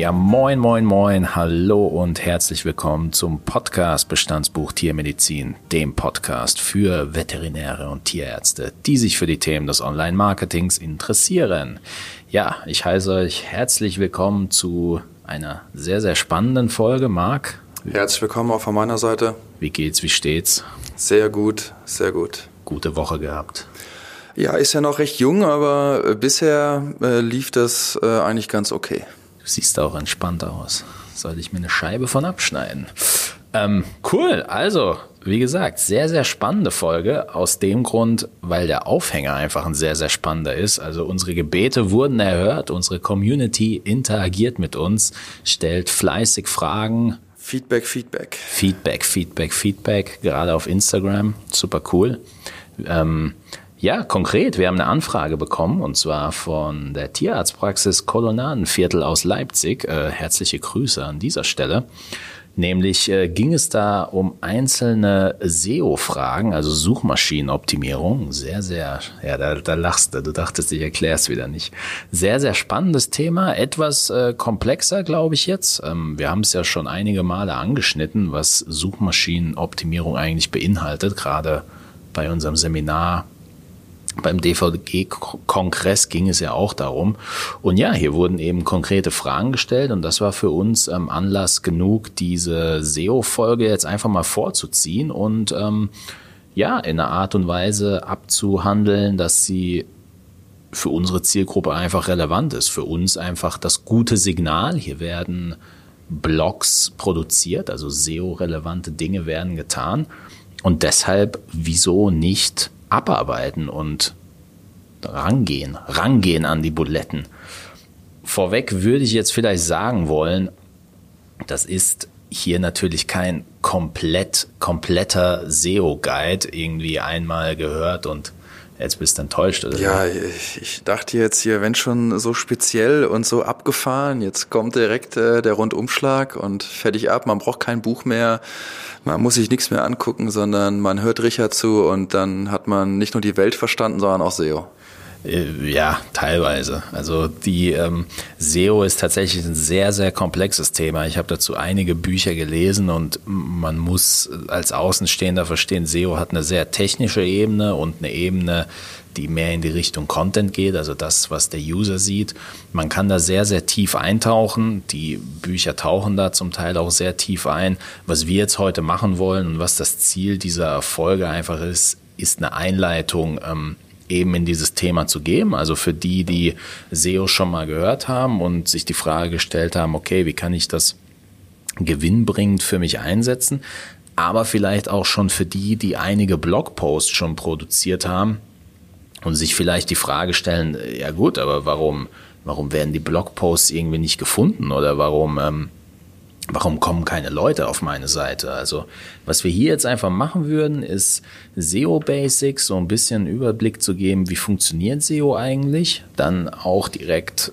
Ja, moin, moin, moin, hallo und herzlich willkommen zum Podcast Bestandsbuch Tiermedizin, dem Podcast für Veterinäre und Tierärzte, die sich für die Themen des Online-Marketings interessieren. Ja, ich heiße euch herzlich willkommen zu einer sehr, sehr spannenden Folge. Marc. Herzlich willkommen auch von meiner Seite. Wie geht's, wie steht's? Sehr gut, sehr gut. Gute Woche gehabt. Ja, ist ja noch recht jung, aber äh, bisher äh, lief das äh, eigentlich ganz okay. Du siehst auch entspannt aus. Soll ich mir eine Scheibe von abschneiden? Ähm, cool, also, wie gesagt, sehr, sehr spannende Folge. Aus dem Grund, weil der Aufhänger einfach ein sehr, sehr spannender ist. Also unsere Gebete wurden erhört, unsere Community interagiert mit uns, stellt fleißig Fragen. Feedback, Feedback. Feedback, Feedback, Feedback, gerade auf Instagram. Super cool. Ähm, ja, konkret, wir haben eine Anfrage bekommen und zwar von der Tierarztpraxis Kolonadenviertel aus Leipzig. Äh, herzliche Grüße an dieser Stelle. Nämlich äh, ging es da um einzelne SEO-Fragen, also Suchmaschinenoptimierung. Sehr, sehr, ja, da, da lachst du, du dachtest, ich erkläre es wieder nicht. Sehr, sehr spannendes Thema, etwas äh, komplexer, glaube ich jetzt. Ähm, wir haben es ja schon einige Male angeschnitten, was Suchmaschinenoptimierung eigentlich beinhaltet, gerade bei unserem Seminar beim DVG-Kongress ging es ja auch darum. Und ja, hier wurden eben konkrete Fragen gestellt und das war für uns ähm, Anlass genug, diese SEO-Folge jetzt einfach mal vorzuziehen und ähm, ja, in einer Art und Weise abzuhandeln, dass sie für unsere Zielgruppe einfach relevant ist. Für uns einfach das gute Signal. Hier werden Blogs produziert, also SEO-relevante Dinge werden getan. Und deshalb, wieso nicht abarbeiten und rangehen, rangehen an die Buletten. Vorweg würde ich jetzt vielleicht sagen wollen, das ist hier natürlich kein komplett, kompletter SEO-Guide irgendwie einmal gehört und jetzt bist du enttäuscht, oder? Ja, ich, ich dachte jetzt hier, wenn schon so speziell und so abgefahren, jetzt kommt direkt äh, der Rundumschlag und fertig ab. Man braucht kein Buch mehr, man muss sich nichts mehr angucken, sondern man hört Richard zu und dann hat man nicht nur die Welt verstanden, sondern auch SEO. Äh, ja, teilweise. Also die ähm, SEO ist tatsächlich ein sehr, sehr komplexes Thema. Ich habe dazu einige Bücher gelesen und man muss als Außenstehender verstehen, SEO hat eine sehr technische Ebene und eine Ebene, die mehr in die Richtung Content geht, also das, was der User sieht. Man kann da sehr, sehr tief eintauchen. Die Bücher tauchen da zum Teil auch sehr tief ein. Was wir jetzt heute machen wollen und was das Ziel dieser Folge einfach ist, ist eine Einleitung. Ähm, eben in dieses Thema zu geben. Also für die, die SEO schon mal gehört haben und sich die Frage gestellt haben, okay, wie kann ich das gewinnbringend für mich einsetzen? Aber vielleicht auch schon für die, die einige Blogposts schon produziert haben und sich vielleicht die Frage stellen, ja gut, aber warum, warum werden die Blogposts irgendwie nicht gefunden oder warum, ähm, warum kommen keine Leute auf meine Seite? Also, was wir hier jetzt einfach machen würden, ist SEO Basics, so ein bisschen Überblick zu geben, wie funktioniert SEO eigentlich, dann auch direkt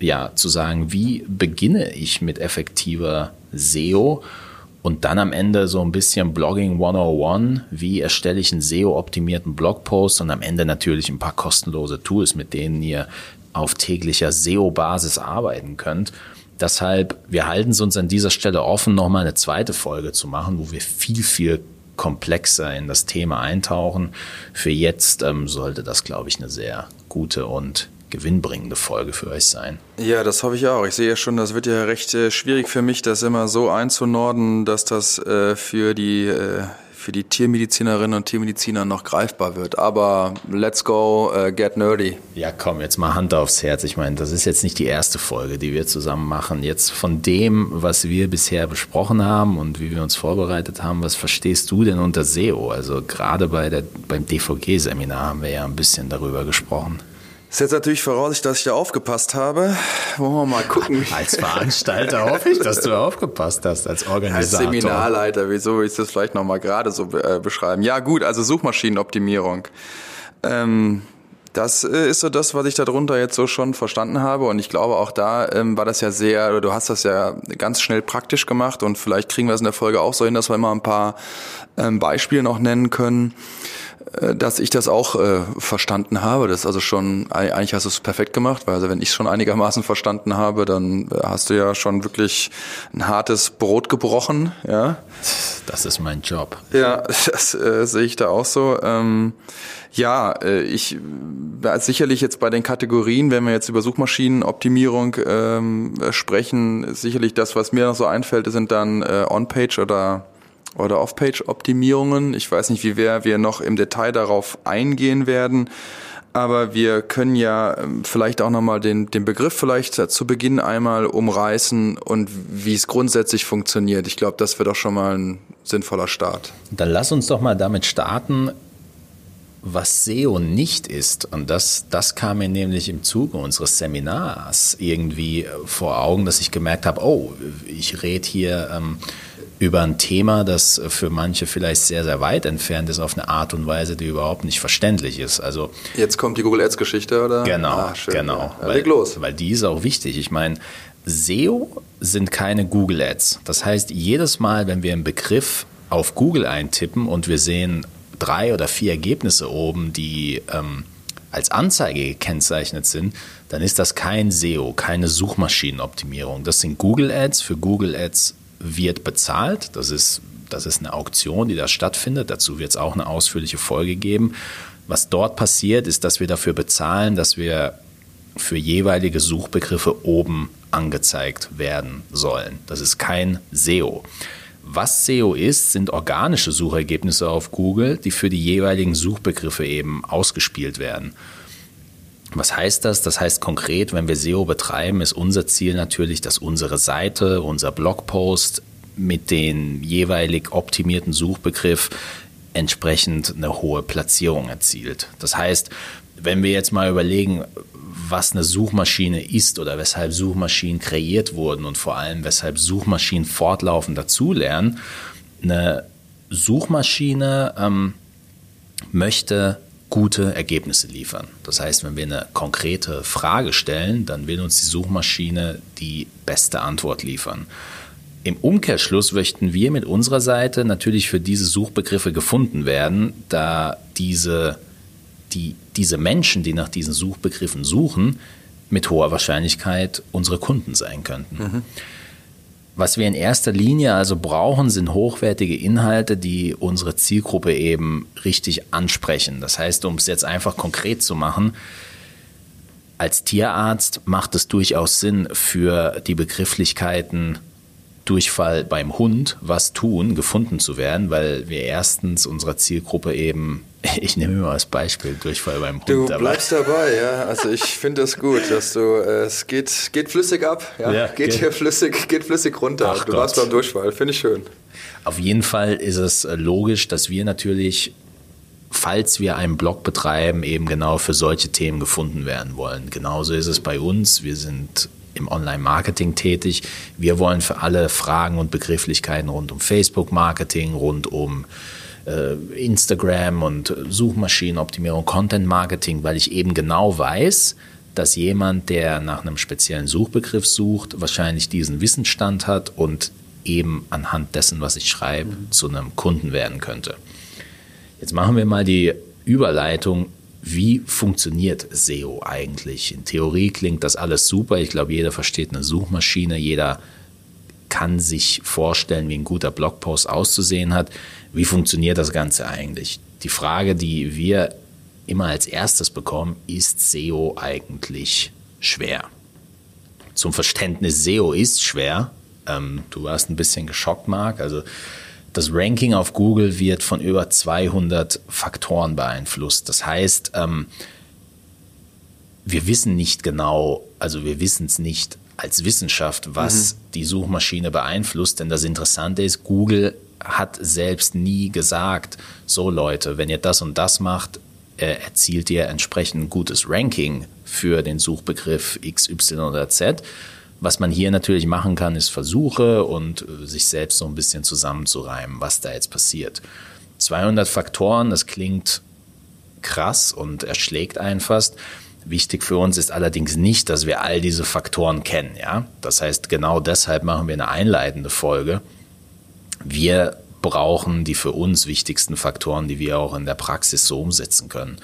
ja zu sagen, wie beginne ich mit effektiver SEO und dann am Ende so ein bisschen Blogging 101, wie erstelle ich einen SEO-optimierten Blogpost und am Ende natürlich ein paar kostenlose Tools, mit denen ihr auf täglicher SEO-Basis arbeiten könnt. Deshalb, wir halten es uns an dieser Stelle offen, nochmal eine zweite Folge zu machen, wo wir viel, viel komplexer in das Thema eintauchen. Für jetzt ähm, sollte das, glaube ich, eine sehr gute und gewinnbringende Folge für euch sein. Ja, das hoffe ich auch. Ich sehe ja schon, das wird ja recht äh, schwierig für mich, das immer so einzunorden, dass das äh, für die äh, für die Tiermedizinerinnen und Tiermediziner noch greifbar wird. Aber let's go, uh, get nerdy. Ja, komm, jetzt mal Hand aufs Herz. Ich meine, das ist jetzt nicht die erste Folge, die wir zusammen machen. Jetzt von dem, was wir bisher besprochen haben und wie wir uns vorbereitet haben, was verstehst du denn unter SEO? Also gerade bei der, beim DVG-Seminar haben wir ja ein bisschen darüber gesprochen. Das setzt natürlich voraus, dass ich da aufgepasst habe. Wollen wir mal gucken. Als Veranstalter hoffe ich, dass du aufgepasst hast, als Organisator. Als Seminarleiter, wieso will ich das vielleicht nochmal gerade so äh, beschreiben? Ja gut, also Suchmaschinenoptimierung. Ähm, das äh, ist so das, was ich darunter jetzt so schon verstanden habe. Und ich glaube, auch da ähm, war das ja sehr, oder du hast das ja ganz schnell praktisch gemacht und vielleicht kriegen wir es in der Folge auch so hin, dass wir immer ein paar ähm, Beispiele noch nennen können. Äh, dass ich das auch äh, verstanden habe. Das ist also schon, eigentlich hast du es perfekt gemacht, weil also wenn ich schon einigermaßen verstanden habe, dann äh, hast du ja schon wirklich ein hartes Brot gebrochen, ja. Das ist mein Job. Ja, das äh, sehe ich da auch so. Ähm, ja, äh, ich äh, sicherlich jetzt bei den Kategorien, wenn wir jetzt über Suchmaschinenoptimierung ähm, sprechen, sicherlich das, was mir noch so einfällt, sind dann äh, On-Page oder oder Off-Page-Optimierungen. Ich weiß nicht, wie wer wir noch im Detail darauf eingehen werden. Aber wir können ja ähm, vielleicht auch nochmal den, den Begriff vielleicht zu Beginn einmal umreißen und wie es grundsätzlich funktioniert. Ich glaube, das wird auch schon mal ein sinnvoller Start. Dann lass uns doch mal damit starten, was SEO nicht ist. Und das, das kam mir nämlich im Zuge unseres Seminars irgendwie vor Augen, dass ich gemerkt habe, oh, ich rede hier ähm, über ein Thema, das für manche vielleicht sehr, sehr weit entfernt ist, auf eine Art und Weise, die überhaupt nicht verständlich ist. Also Jetzt kommt die Google Ads-Geschichte, oder? Genau, ah, genau. Ja. Weil, los. weil die ist auch wichtig. Ich meine, SEO sind keine Google Ads. Das heißt, jedes Mal, wenn wir einen Begriff auf Google eintippen und wir sehen drei oder vier Ergebnisse oben, die ähm, als Anzeige gekennzeichnet sind, dann ist das kein SEO, keine Suchmaschinenoptimierung. Das sind Google Ads. Für Google Ads wird bezahlt. Das ist, das ist eine Auktion, die da stattfindet. Dazu wird es auch eine ausführliche Folge geben. Was dort passiert, ist, dass wir dafür bezahlen, dass wir für jeweilige Suchbegriffe oben angezeigt werden sollen. Das ist kein SEO. Was SEO ist, sind organische Suchergebnisse auf Google, die für die jeweiligen Suchbegriffe eben ausgespielt werden. Was heißt das? Das heißt konkret, wenn wir SEO betreiben, ist unser Ziel natürlich, dass unsere Seite, unser Blogpost mit den jeweilig optimierten Suchbegriff entsprechend eine hohe Platzierung erzielt. Das heißt, wenn wir jetzt mal überlegen, was eine Suchmaschine ist oder weshalb Suchmaschinen kreiert wurden und vor allem weshalb Suchmaschinen fortlaufend dazulernen. Eine Suchmaschine ähm, möchte gute Ergebnisse liefern. Das heißt, wenn wir eine konkrete Frage stellen, dann will uns die Suchmaschine die beste Antwort liefern. Im Umkehrschluss möchten wir mit unserer Seite natürlich für diese Suchbegriffe gefunden werden, da diese die, diese Menschen, die nach diesen Suchbegriffen suchen, mit hoher Wahrscheinlichkeit unsere Kunden sein könnten. Mhm. Was wir in erster Linie also brauchen, sind hochwertige Inhalte, die unsere Zielgruppe eben richtig ansprechen. Das heißt, um es jetzt einfach konkret zu machen, als Tierarzt macht es durchaus Sinn, für die Begrifflichkeiten Durchfall beim Hund was tun, gefunden zu werden, weil wir erstens unserer Zielgruppe eben, ich nehme immer als Beispiel Durchfall beim Hund. Du bleibst dabei, ja. Also ich finde es das gut, dass du, äh, es geht, geht flüssig ab, ja. ja geht, geht hier flüssig, geht flüssig runter. Ach du Gott. warst beim Durchfall, finde ich schön. Auf jeden Fall ist es äh, logisch, dass wir natürlich falls wir einen Blog betreiben, eben genau für solche Themen gefunden werden wollen. Genauso ist es bei uns. Wir sind im Online-Marketing tätig. Wir wollen für alle Fragen und Begrifflichkeiten rund um Facebook-Marketing, rund um äh, Instagram und Suchmaschinenoptimierung, Content-Marketing, weil ich eben genau weiß, dass jemand, der nach einem speziellen Suchbegriff sucht, wahrscheinlich diesen Wissensstand hat und eben anhand dessen, was ich schreibe, mhm. zu einem Kunden werden könnte. Jetzt machen wir mal die Überleitung wie funktioniert SEO eigentlich? In Theorie klingt das alles super. Ich glaube, jeder versteht eine Suchmaschine, jeder kann sich vorstellen, wie ein guter Blogpost auszusehen hat. Wie funktioniert das Ganze eigentlich? Die Frage, die wir immer als erstes bekommen, ist SEO eigentlich schwer? Zum Verständnis, SEO ist schwer. Ähm, du warst ein bisschen geschockt, Marc. Also das Ranking auf Google wird von über 200 Faktoren beeinflusst. Das heißt, ähm, wir wissen nicht genau, also wir wissen es nicht als Wissenschaft, was mhm. die Suchmaschine beeinflusst. Denn das Interessante ist, Google hat selbst nie gesagt, so Leute, wenn ihr das und das macht, äh, erzielt ihr entsprechend ein gutes Ranking für den Suchbegriff X, Y oder Z, was man hier natürlich machen kann, ist Versuche und äh, sich selbst so ein bisschen zusammenzureimen, was da jetzt passiert. 200 Faktoren, das klingt krass und erschlägt einen. Wichtig für uns ist allerdings nicht, dass wir all diese Faktoren kennen. Ja? Das heißt, genau deshalb machen wir eine einleitende Folge. Wir brauchen die für uns wichtigsten Faktoren, die wir auch in der Praxis so umsetzen können.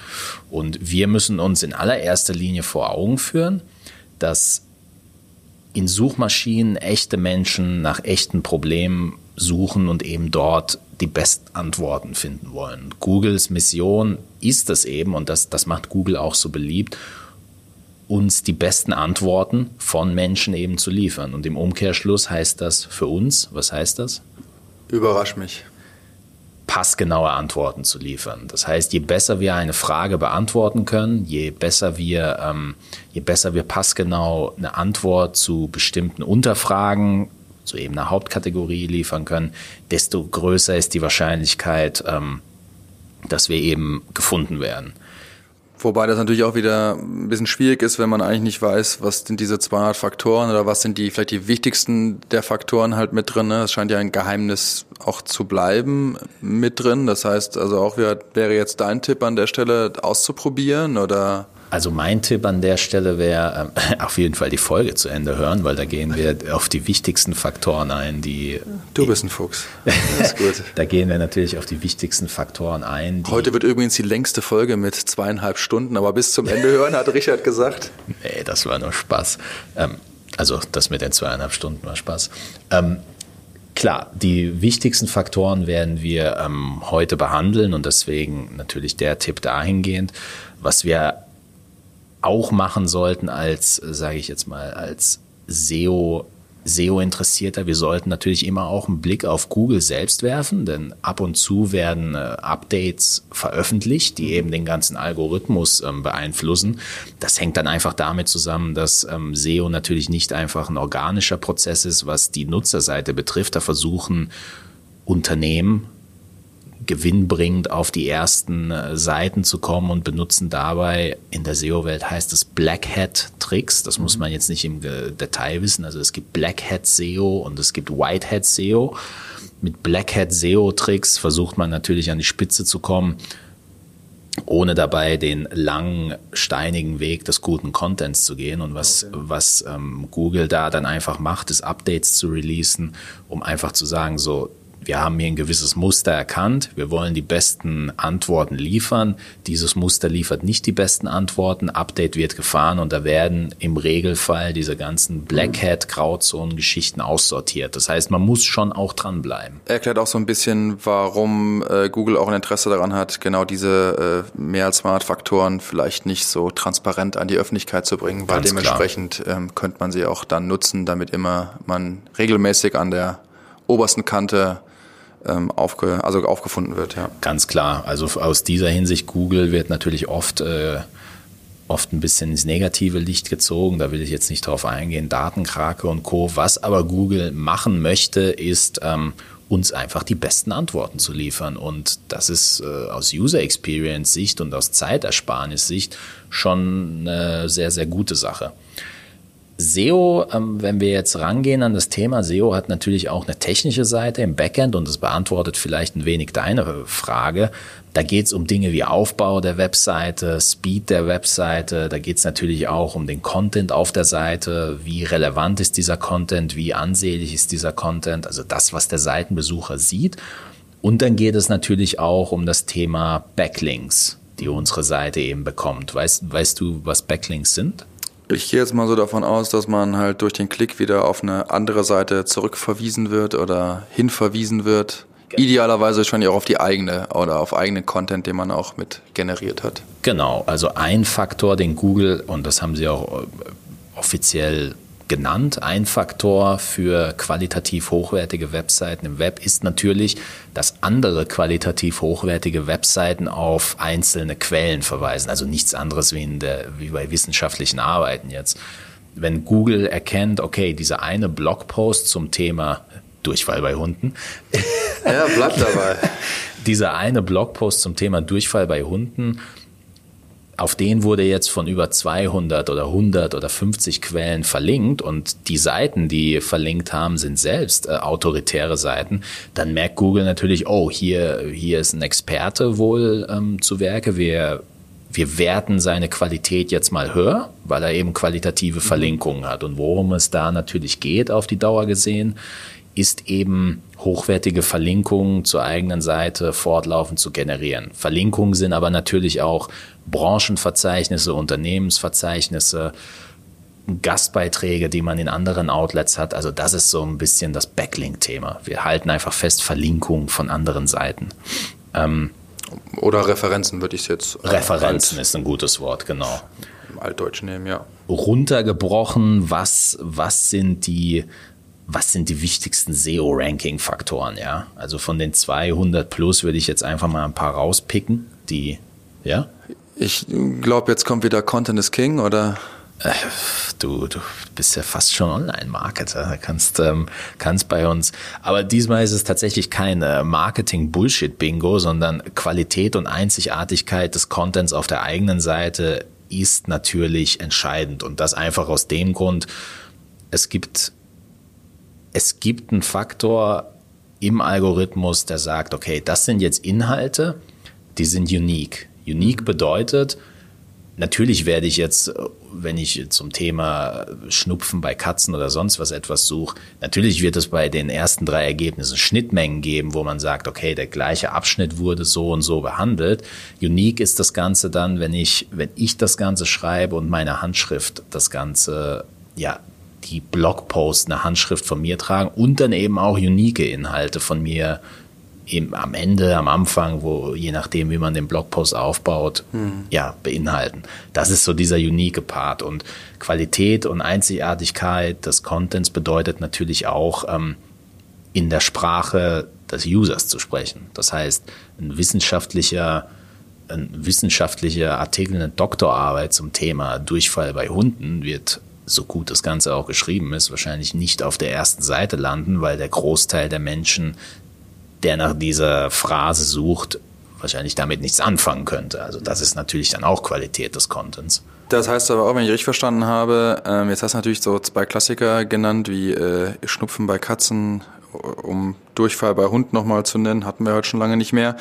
Und wir müssen uns in allererster Linie vor Augen führen, dass in Suchmaschinen echte Menschen nach echten Problemen suchen und eben dort die besten Antworten finden wollen. Googles Mission ist es eben, und das, das macht Google auch so beliebt, uns die besten Antworten von Menschen eben zu liefern. Und im Umkehrschluss heißt das für uns, was heißt das? Überrasch mich. Passgenaue Antworten zu liefern. Das heißt, je besser wir eine Frage beantworten können, je besser wir, ähm, je besser wir passgenau eine Antwort zu bestimmten Unterfragen zu eben einer Hauptkategorie liefern können, desto größer ist die Wahrscheinlichkeit, ähm, dass wir eben gefunden werden. Wobei das natürlich auch wieder ein bisschen schwierig ist, wenn man eigentlich nicht weiß, was sind diese 200 Faktoren oder was sind die vielleicht die wichtigsten der Faktoren halt mit drin. Ne? Es scheint ja ein Geheimnis auch zu bleiben mit drin. Das heißt, also auch wäre jetzt dein Tipp an der Stelle auszuprobieren oder? Also mein Tipp an der Stelle wäre äh, auf jeden Fall die Folge zu Ende hören, weil da gehen wir auf die wichtigsten Faktoren ein, die. Du bist ein Fuchs. Das ist gut. da gehen wir natürlich auf die wichtigsten Faktoren ein. Heute wird übrigens die längste Folge mit zweieinhalb Stunden, aber bis zum Ende hören, hat Richard gesagt. Nee, das war nur Spaß. Ähm, also das mit den zweieinhalb Stunden war Spaß. Ähm, Klar, die wichtigsten Faktoren werden wir ähm, heute behandeln und deswegen natürlich der Tipp dahingehend. Was wir auch machen sollten als, sage ich jetzt mal, als SEO SEO-Interessierter, wir sollten natürlich immer auch einen Blick auf Google selbst werfen, denn ab und zu werden äh, Updates veröffentlicht, die eben den ganzen Algorithmus ähm, beeinflussen. Das hängt dann einfach damit zusammen, dass ähm, SEO natürlich nicht einfach ein organischer Prozess ist, was die Nutzerseite betrifft. Da versuchen Unternehmen gewinnbringend auf die ersten äh, Seiten zu kommen und benutzen dabei, in der SEO-Welt heißt es Black Hat Tricks. Das muss mhm. man jetzt nicht im Detail wissen. Also es gibt Black Hat SEO und es gibt White Hat SEO. Mit Black Hat SEO Tricks versucht man natürlich an die Spitze zu kommen, ohne dabei den langen, steinigen Weg des guten Contents zu gehen. Und was, okay. was ähm, Google da dann einfach macht, ist Updates zu releasen, um einfach zu sagen, so, wir haben hier ein gewisses Muster erkannt, wir wollen die besten Antworten liefern. Dieses Muster liefert nicht die besten Antworten, Update wird gefahren und da werden im Regelfall diese ganzen Black Hat Grauzonen Geschichten aussortiert. Das heißt, man muss schon auch dranbleiben. Erklärt auch so ein bisschen, warum äh, Google auch ein Interesse daran hat, genau diese äh, mehr als 200 Faktoren vielleicht nicht so transparent an die Öffentlichkeit zu bringen, weil Ganz dementsprechend ähm, könnte man sie auch dann nutzen, damit immer man regelmäßig an der obersten Kante ähm, aufge, also aufgefunden wird. Ja. Ganz klar. Also aus dieser Hinsicht, Google wird natürlich oft, äh, oft ein bisschen ins negative Licht gezogen. Da will ich jetzt nicht drauf eingehen. Datenkrake und Co. Was aber Google machen möchte, ist ähm, uns einfach die besten Antworten zu liefern. Und das ist äh, aus User Experience Sicht und aus Zeitersparnis Sicht schon eine sehr, sehr gute Sache. SEO, ähm, wenn wir jetzt rangehen an das Thema, SEO hat natürlich auch eine technische Seite im Backend und das beantwortet vielleicht ein wenig deine Frage. Da geht es um Dinge wie Aufbau der Webseite, Speed der Webseite, da geht es natürlich auch um den Content auf der Seite, wie relevant ist dieser Content, wie ansehlich ist dieser Content, also das, was der Seitenbesucher sieht. Und dann geht es natürlich auch um das Thema Backlinks, die unsere Seite eben bekommt. Weißt, weißt du, was Backlinks sind? Ich gehe jetzt mal so davon aus, dass man halt durch den Klick wieder auf eine andere Seite zurückverwiesen wird oder hinverwiesen wird. Idealerweise wahrscheinlich auch auf die eigene oder auf eigenen Content, den man auch mit generiert hat. Genau, also ein Faktor, den Google, und das haben sie auch äh, offiziell genannt. Ein Faktor für qualitativ hochwertige Webseiten im Web ist natürlich, dass andere qualitativ hochwertige Webseiten auf einzelne Quellen verweisen. Also nichts anderes wie, in der, wie bei wissenschaftlichen Arbeiten jetzt. Wenn Google erkennt, okay, dieser eine Blogpost zum Thema Durchfall bei Hunden. Ja, bleibt dabei. dieser eine Blogpost zum Thema Durchfall bei Hunden auf den wurde jetzt von über 200 oder 100 oder 50 Quellen verlinkt und die Seiten, die verlinkt haben, sind selbst äh, autoritäre Seiten, dann merkt Google natürlich, oh, hier, hier ist ein Experte wohl ähm, zu Werke. Wir, wir werten seine Qualität jetzt mal höher, weil er eben qualitative mhm. Verlinkungen hat. Und worum es da natürlich geht auf die Dauer gesehen, ist eben hochwertige Verlinkungen zur eigenen Seite fortlaufend zu generieren. Verlinkungen sind aber natürlich auch Branchenverzeichnisse, Unternehmensverzeichnisse, Gastbeiträge, die man in anderen Outlets hat. Also das ist so ein bisschen das Backlink-Thema. Wir halten einfach fest Verlinkungen von anderen Seiten. Ähm, Oder Referenzen würde ich jetzt. Referenzen ist ein gutes Wort, genau. Im Altdeutsch nehmen, ja. Runtergebrochen, was, was sind die was sind die wichtigsten SEO-Ranking-Faktoren, ja? Also von den 200 plus würde ich jetzt einfach mal ein paar rauspicken, die, ja? Ich glaube, jetzt kommt wieder Content is King, oder? Äh, du, du bist ja fast schon Online-Marketer, kannst, ähm, kannst bei uns. Aber diesmal ist es tatsächlich kein äh, Marketing-Bullshit-Bingo, sondern Qualität und Einzigartigkeit des Contents auf der eigenen Seite ist natürlich entscheidend. Und das einfach aus dem Grund, es gibt es gibt einen Faktor im Algorithmus, der sagt, okay, das sind jetzt Inhalte, die sind unique. Unique bedeutet, natürlich werde ich jetzt, wenn ich zum Thema Schnupfen bei Katzen oder sonst was etwas suche, natürlich wird es bei den ersten drei Ergebnissen Schnittmengen geben, wo man sagt, okay, der gleiche Abschnitt wurde so und so behandelt. Unique ist das Ganze dann, wenn ich, wenn ich das Ganze schreibe und meine Handschrift das Ganze ja die Blogposts eine Handschrift von mir tragen und dann eben auch unique Inhalte von mir eben am Ende, am Anfang, wo je nachdem, wie man den Blogpost aufbaut, mhm. ja, beinhalten. Das ist so dieser unique Part. Und Qualität und Einzigartigkeit des Contents bedeutet natürlich auch, ähm, in der Sprache des Users zu sprechen. Das heißt, ein wissenschaftlicher ein wissenschaftlicher Artikel, eine Doktorarbeit zum Thema Durchfall bei Hunden wird so gut das Ganze auch geschrieben ist, wahrscheinlich nicht auf der ersten Seite landen, weil der Großteil der Menschen, der nach dieser Phrase sucht, wahrscheinlich damit nichts anfangen könnte. Also das ist natürlich dann auch Qualität des Contents. Das heißt aber auch, wenn ich richtig verstanden habe, ähm, jetzt hast du natürlich so zwei Klassiker genannt, wie äh, Schnupfen bei Katzen, um Durchfall bei Hund nochmal zu nennen, hatten wir heute schon lange nicht mehr.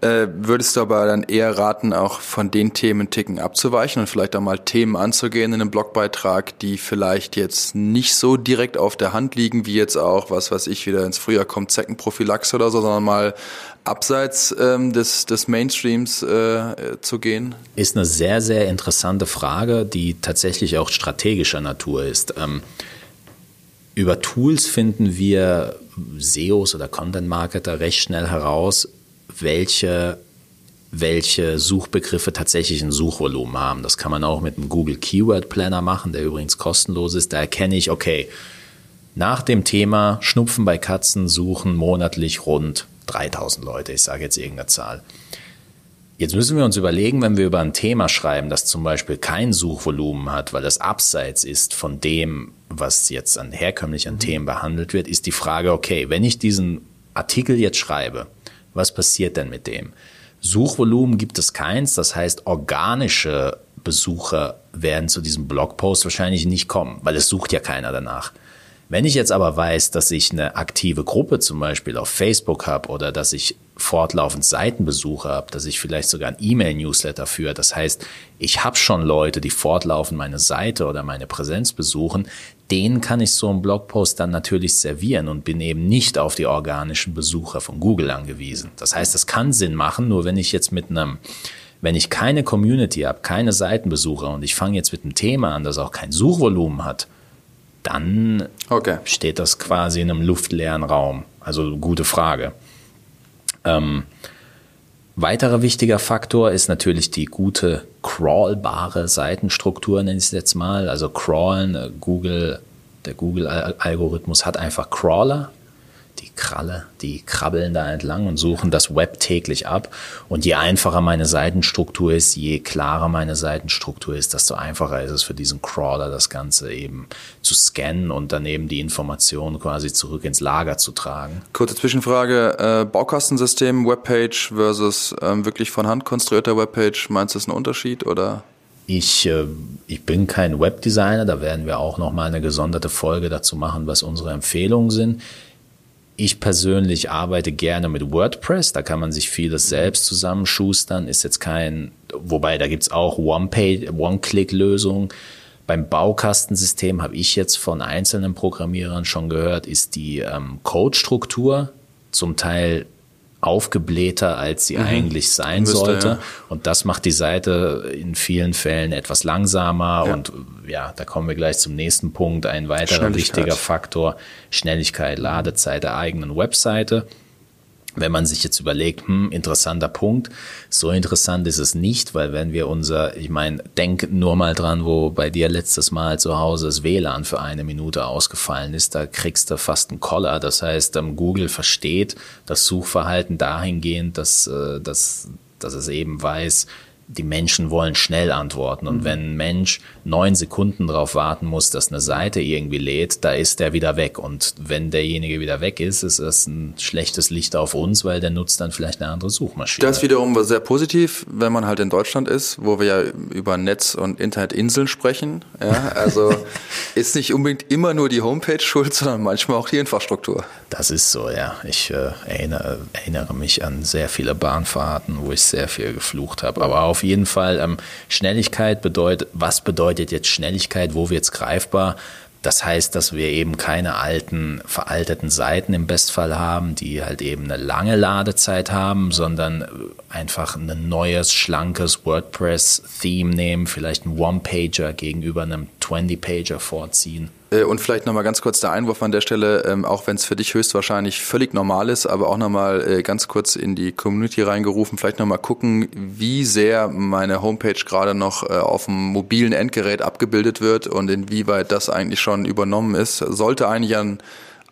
Äh, würdest du aber dann eher raten, auch von den Themen Ticken abzuweichen und vielleicht auch mal Themen anzugehen in einem Blogbeitrag, die vielleicht jetzt nicht so direkt auf der Hand liegen, wie jetzt auch, was weiß ich, wieder ins Frühjahr kommt, Zeckenprophylaxe oder so, sondern mal abseits ähm, des, des Mainstreams äh, zu gehen? Ist eine sehr, sehr interessante Frage, die tatsächlich auch strategischer Natur ist. Ähm, über Tools finden wir SEOs oder Content Marketer recht schnell heraus, welche, welche Suchbegriffe tatsächlich ein Suchvolumen haben. Das kann man auch mit einem Google Keyword Planner machen, der übrigens kostenlos ist. Da erkenne ich, okay, nach dem Thema Schnupfen bei Katzen suchen monatlich rund 3000 Leute. Ich sage jetzt irgendeine Zahl. Jetzt müssen wir uns überlegen, wenn wir über ein Thema schreiben, das zum Beispiel kein Suchvolumen hat, weil das abseits ist von dem, was jetzt an herkömmlichen mhm. Themen behandelt wird, ist die Frage, okay, wenn ich diesen Artikel jetzt schreibe, was passiert denn mit dem? Suchvolumen gibt es keins, das heißt, organische Besucher werden zu diesem Blogpost wahrscheinlich nicht kommen, weil es sucht ja keiner danach. Wenn ich jetzt aber weiß, dass ich eine aktive Gruppe zum Beispiel auf Facebook habe oder dass ich fortlaufend Seitenbesuche habe, dass ich vielleicht sogar ein E-Mail-Newsletter führe, das heißt, ich habe schon Leute, die fortlaufend meine Seite oder meine Präsenz besuchen, denen kann ich so einen Blogpost dann natürlich servieren und bin eben nicht auf die organischen Besucher von Google angewiesen. Das heißt, es kann Sinn machen, nur wenn ich jetzt mit einem wenn ich keine Community habe, keine Seitenbesucher und ich fange jetzt mit einem Thema an, das auch kein Suchvolumen hat, dann okay. steht das quasi in einem luftleeren Raum. Also gute Frage. Ähm, weiterer wichtiger Faktor ist natürlich die gute crawlbare Seitenstruktur, nenne ich es jetzt mal. Also crawlen, äh, Google, der Google-Algorithmus hat einfach Crawler, Kralle, die krabbeln da entlang und suchen das Web täglich ab. Und je einfacher meine Seitenstruktur ist, je klarer meine Seitenstruktur ist, desto einfacher ist es für diesen Crawler, das Ganze eben zu scannen und dann eben die Informationen quasi zurück ins Lager zu tragen. Kurze Zwischenfrage, äh, Baukastensystem, Webpage versus ähm, wirklich von Hand konstruierter Webpage, meinst du, ist ein Unterschied oder? Ich, äh, ich bin kein Webdesigner, da werden wir auch nochmal eine gesonderte Folge dazu machen, was unsere Empfehlungen sind. Ich persönlich arbeite gerne mit WordPress, da kann man sich vieles selbst zusammenschustern, ist jetzt kein, wobei da gibt es auch One-Click-Lösungen. Beim Baukastensystem habe ich jetzt von einzelnen Programmierern schon gehört, ist die ähm, Codestruktur zum Teil aufgeblähter, als sie mhm. eigentlich sein Müsste, sollte. Ja. Und das macht die Seite in vielen Fällen etwas langsamer. Ja. Und ja, da kommen wir gleich zum nächsten Punkt. Ein weiterer wichtiger Faktor, Schnelligkeit, Ladezeit der eigenen Webseite wenn man sich jetzt überlegt, hm, interessanter Punkt, so interessant ist es nicht, weil wenn wir unser, ich meine, denk nur mal dran, wo bei dir letztes Mal zu Hause das WLAN für eine Minute ausgefallen ist, da kriegst du fast einen Koller. Das heißt, Google versteht das Suchverhalten dahingehend, dass, äh, dass, dass es eben weiß, die Menschen wollen schnell antworten. Und mhm. wenn ein Mensch neun Sekunden darauf warten muss, dass eine Seite irgendwie lädt, da ist der wieder weg. Und wenn derjenige wieder weg ist, ist das ein schlechtes Licht auf uns, weil der nutzt dann vielleicht eine andere Suchmaschine. Das wiederum war sehr positiv, wenn man halt in Deutschland ist, wo wir ja über Netz- und Internetinseln sprechen. Ja, also ist nicht unbedingt immer nur die Homepage schuld, sondern manchmal auch die Infrastruktur. Das ist so, ja. Ich äh, erinnere, erinnere mich an sehr viele Bahnfahrten, wo ich sehr viel geflucht habe. Aber auf jeden Fall ähm, Schnelligkeit bedeutet, was bedeutet jetzt Schnelligkeit, wo wird es greifbar? Das heißt, dass wir eben keine alten, veralteten Seiten im Bestfall haben, die halt eben eine lange Ladezeit haben, sondern einfach ein neues, schlankes WordPress-Theme nehmen, vielleicht einen One-Pager gegenüber einem 20-Pager vorziehen. Äh, und vielleicht nochmal ganz kurz der Einwurf an der Stelle, ähm, auch wenn es für dich höchstwahrscheinlich völlig normal ist, aber auch nochmal äh, ganz kurz in die Community reingerufen, vielleicht nochmal gucken, wie sehr meine Homepage gerade noch äh, auf dem mobilen Endgerät abgebildet wird und inwieweit das eigentlich schon übernommen ist. Sollte eigentlich an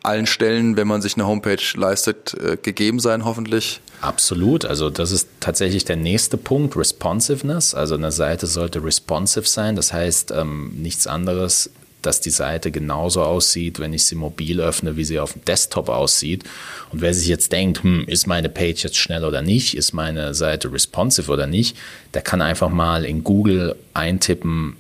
allen Stellen, wenn man sich eine Homepage leistet, gegeben sein, hoffentlich. Absolut. Also das ist tatsächlich der nächste Punkt, Responsiveness. Also eine Seite sollte responsive sein. Das heißt ähm, nichts anderes dass die Seite genauso aussieht, wenn ich sie mobil öffne, wie sie auf dem Desktop aussieht. Und wer sich jetzt denkt, hm, ist meine Page jetzt schnell oder nicht, ist meine Seite responsive oder nicht, der kann einfach mal in Google eintippen,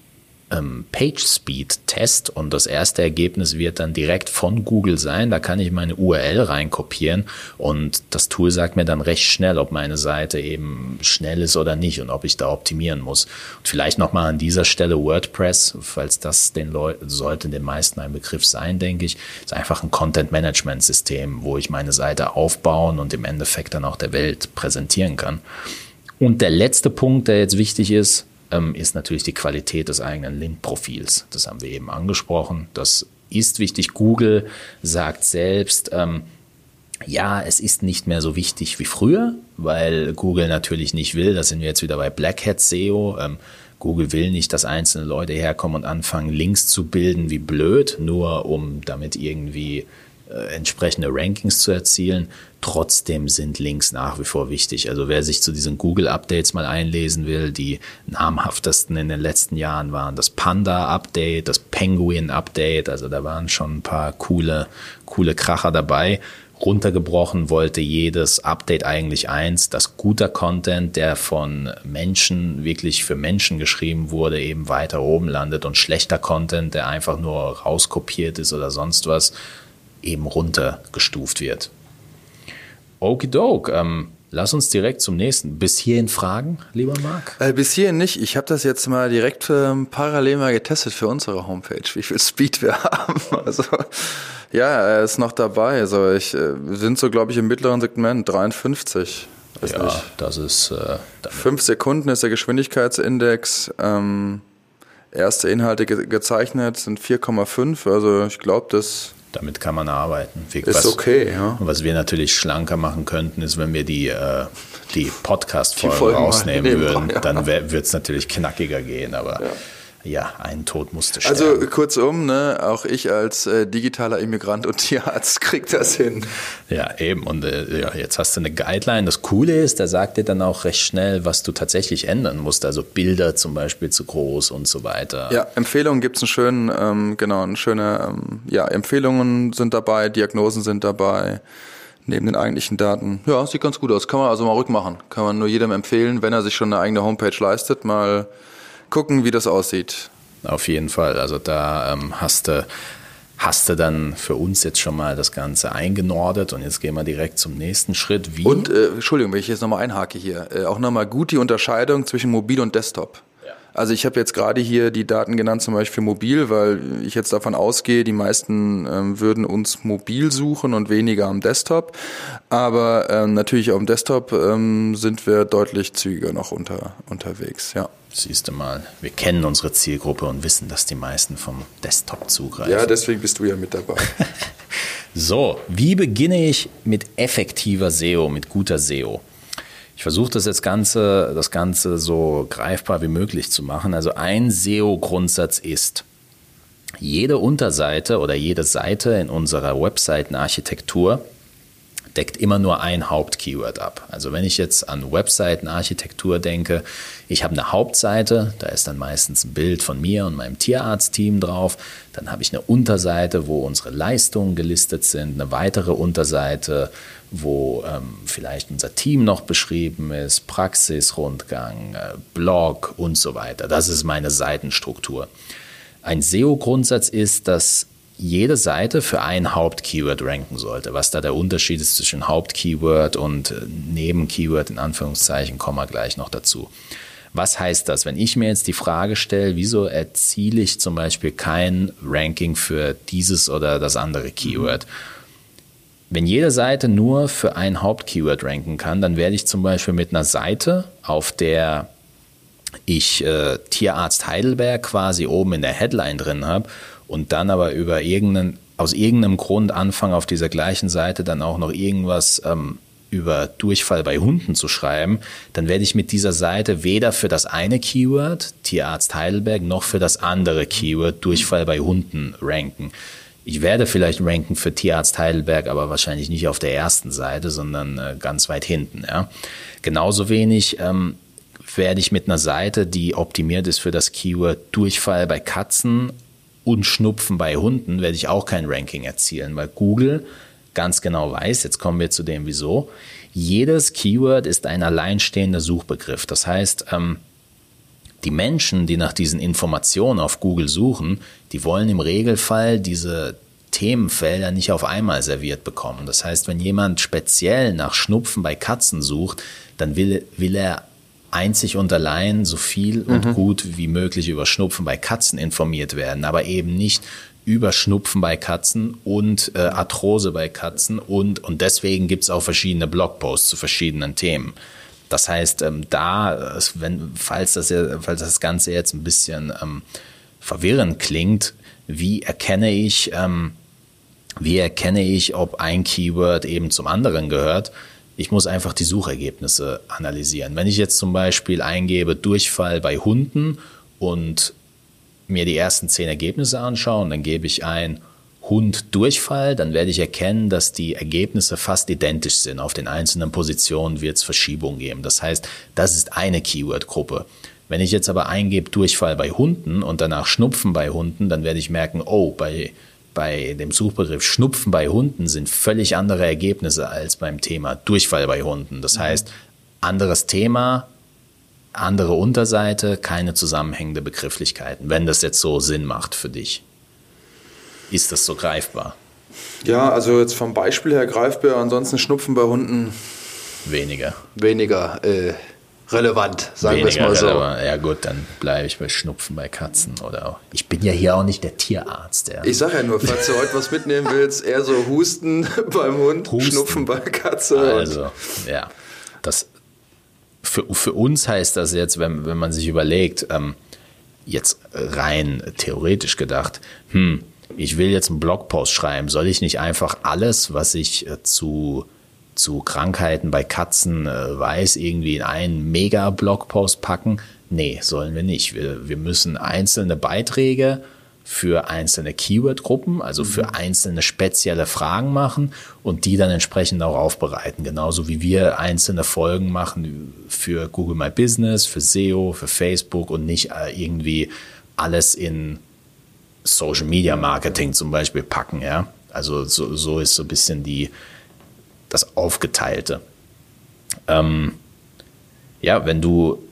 ähm, Page Speed Test und das erste Ergebnis wird dann direkt von Google sein. Da kann ich meine URL reinkopieren und das Tool sagt mir dann recht schnell, ob meine Seite eben schnell ist oder nicht und ob ich da optimieren muss. Und vielleicht nochmal an dieser Stelle WordPress, falls das den Leuten sollte den meisten ein Begriff sein, denke ich, ist einfach ein Content Management System, wo ich meine Seite aufbauen und im Endeffekt dann auch der Welt präsentieren kann. Und der letzte Punkt, der jetzt wichtig ist, ähm, ist natürlich die Qualität des eigenen Link-Profils. Das haben wir eben angesprochen. Das ist wichtig. Google sagt selbst, ähm, ja, es ist nicht mehr so wichtig wie früher, weil Google natürlich nicht will, da sind wir jetzt wieder bei Black Hat SEO. Ähm, Google will nicht, dass einzelne Leute herkommen und anfangen, Links zu bilden wie blöd, nur um damit irgendwie äh, entsprechende Rankings zu erzielen. Trotzdem sind Links nach wie vor wichtig. Also wer sich zu diesen Google-Updates mal einlesen will, die namhaftesten in den letzten Jahren waren das Panda-Update, das Penguin-Update. Also da waren schon ein paar coole, coole Kracher dabei. Runtergebrochen wollte jedes Update eigentlich eins, dass guter Content, der von Menschen wirklich für Menschen geschrieben wurde, eben weiter oben landet und schlechter Content, der einfach nur rauskopiert ist oder sonst was, eben runtergestuft wird. Okidok, ähm, lass uns direkt zum nächsten. Bis hierhin Fragen, lieber Marc? Äh, bis hierhin nicht. Ich habe das jetzt mal direkt ähm, parallel mal getestet für unsere Homepage, wie viel Speed wir haben. Also ja, er ist noch dabei. Also ich äh, sind so, glaube ich, im mittleren Segment 53. Weiß ja, nicht. das ist äh, fünf Sekunden ist der Geschwindigkeitsindex. Ähm, erste Inhalte ge gezeichnet sind 4,5. Also ich glaube, das damit kann man arbeiten. Ist was, okay, ja. Was wir natürlich schlanker machen könnten, ist, wenn wir die, äh, die Podcast-Folgen rausnehmen würden. Ja. Dann wird es natürlich knackiger gehen, aber ja ja, ein Tod musste sterben. Also kurzum, ne, auch ich als äh, digitaler Immigrant und Tierarzt krieg das hin. Ja, eben. Und äh, ja, jetzt hast du eine Guideline. Das Coole ist, da sagt dir dann auch recht schnell, was du tatsächlich ändern musst. Also Bilder zum Beispiel zu groß und so weiter. Ja, Empfehlungen gibt's einen schönen, ähm, genau, eine schöne, ähm, ja, Empfehlungen sind dabei, Diagnosen sind dabei neben den eigentlichen Daten. Ja, sieht ganz gut aus. Kann man also mal rückmachen. Kann man nur jedem empfehlen, wenn er sich schon eine eigene Homepage leistet, mal gucken, wie das aussieht. Auf jeden Fall. Also da ähm, hast du hast du dann für uns jetzt schon mal das Ganze eingenordet und jetzt gehen wir direkt zum nächsten Schritt. Wie? Und äh, Entschuldigung, wenn ich jetzt nochmal einhake hier, äh, auch nochmal gut die Unterscheidung zwischen Mobil und Desktop. Also ich habe jetzt gerade hier die Daten genannt, zum Beispiel mobil, weil ich jetzt davon ausgehe, die meisten ähm, würden uns mobil suchen und weniger am Desktop. Aber ähm, natürlich auf dem Desktop ähm, sind wir deutlich zügiger noch unter, unterwegs, ja. Siehst du mal, wir kennen unsere Zielgruppe und wissen, dass die meisten vom Desktop zugreifen. Ja, deswegen bist du ja mit dabei. so, wie beginne ich mit effektiver SEO, mit guter SEO? Ich versuche das jetzt Ganze, das Ganze so greifbar wie möglich zu machen. Also ein SEO-Grundsatz ist, jede Unterseite oder jede Seite in unserer Webseitenarchitektur deckt immer nur ein Hauptkeyword ab. Also wenn ich jetzt an Webseitenarchitektur denke, ich habe eine Hauptseite, da ist dann meistens ein Bild von mir und meinem Tierarztteam drauf. Dann habe ich eine Unterseite, wo unsere Leistungen gelistet sind, eine weitere Unterseite, wo ähm, vielleicht unser Team noch beschrieben ist, Praxisrundgang, äh, Blog und so weiter. Das ist meine Seitenstruktur. Ein SEO-Grundsatz ist, dass jede Seite für ein Hauptkeyword ranken sollte. Was da der Unterschied ist zwischen Hauptkeyword und äh, Nebenkeyword in Anführungszeichen, kommen wir gleich noch dazu. Was heißt das? Wenn ich mir jetzt die Frage stelle, wieso erziele ich zum Beispiel kein Ranking für dieses oder das andere Keyword? Wenn jede Seite nur für ein Hauptkeyword ranken kann, dann werde ich zum Beispiel mit einer Seite, auf der ich äh, Tierarzt Heidelberg quasi oben in der Headline drin habe und dann aber über irgendeinen, aus irgendeinem Grund anfangen, auf dieser gleichen Seite dann auch noch irgendwas ähm, über Durchfall bei Hunden zu schreiben, dann werde ich mit dieser Seite weder für das eine Keyword, Tierarzt Heidelberg, noch für das andere Keyword, Durchfall bei Hunden, ranken. Ich werde vielleicht ranken für Tierarzt Heidelberg, aber wahrscheinlich nicht auf der ersten Seite, sondern äh, ganz weit hinten. Ja. Genauso wenig ähm, werde ich mit einer Seite, die optimiert ist für das Keyword Durchfall bei Katzen und Schnupfen bei Hunden, werde ich auch kein Ranking erzielen, weil Google ganz genau weiß, jetzt kommen wir zu dem Wieso, jedes Keyword ist ein alleinstehender Suchbegriff. Das heißt, ähm, die Menschen, die nach diesen Informationen auf Google suchen, die wollen im Regelfall diese Themenfelder nicht auf einmal serviert bekommen. Das heißt, wenn jemand speziell nach Schnupfen bei Katzen sucht, dann will, will er einzig und allein so viel und mhm. gut wie möglich über Schnupfen bei Katzen informiert werden, aber eben nicht über Schnupfen bei Katzen und äh, Arthrose bei Katzen und, und deswegen gibt es auch verschiedene Blogposts zu verschiedenen Themen. Das heißt, ähm, da, wenn, falls, das, falls das Ganze jetzt ein bisschen ähm, verwirrend klingt, wie erkenne ich, ähm, wie erkenne ich, ob ein Keyword eben zum anderen gehört? Ich muss einfach die Suchergebnisse analysieren. Wenn ich jetzt zum Beispiel eingebe Durchfall bei Hunden und mir die ersten zehn Ergebnisse anschaue, dann gebe ich ein Hund Durchfall, dann werde ich erkennen, dass die Ergebnisse fast identisch sind. Auf den einzelnen Positionen wird es Verschiebungen geben. Das heißt, das ist eine Keyword-Gruppe. Wenn ich jetzt aber eingebe Durchfall bei Hunden und danach Schnupfen bei Hunden, dann werde ich merken, oh, bei bei dem Suchbegriff Schnupfen bei Hunden sind völlig andere Ergebnisse als beim Thema Durchfall bei Hunden. Das mhm. heißt, anderes Thema, andere Unterseite, keine zusammenhängende Begrifflichkeiten, wenn das jetzt so Sinn macht für dich. Ist das so greifbar? Ja, also jetzt vom Beispiel her greifbar, ansonsten Schnupfen bei Hunden. Weniger. Weniger. Äh, relevant, sagen wir es mal so. Relevant. Ja gut, dann bleibe ich bei Schnupfen bei Katzen oder. Ich bin ja hier auch nicht der Tierarzt. Ja. Ich sage ja nur, falls du heute was mitnehmen willst, eher so Husten beim Hund, Husten. Schnupfen bei Katze. Also, ja. Das, für, für uns heißt das jetzt, wenn, wenn man sich überlegt, ähm, jetzt rein theoretisch gedacht, hm, ich will jetzt einen Blogpost schreiben, soll ich nicht einfach alles, was ich äh, zu zu Krankheiten bei Katzen äh, weiß, irgendwie in einen Mega-Blogpost packen. Nee, sollen wir nicht. Wir, wir müssen einzelne Beiträge für einzelne Keyword-Gruppen, also für mhm. einzelne spezielle Fragen machen und die dann entsprechend auch aufbereiten. Genauso wie wir einzelne Folgen machen für Google My Business, für SEO, für Facebook und nicht äh, irgendwie alles in Social Media Marketing zum Beispiel packen, ja. Also so, so ist so ein bisschen die, das Aufgeteilte. Ähm, ja, wenn du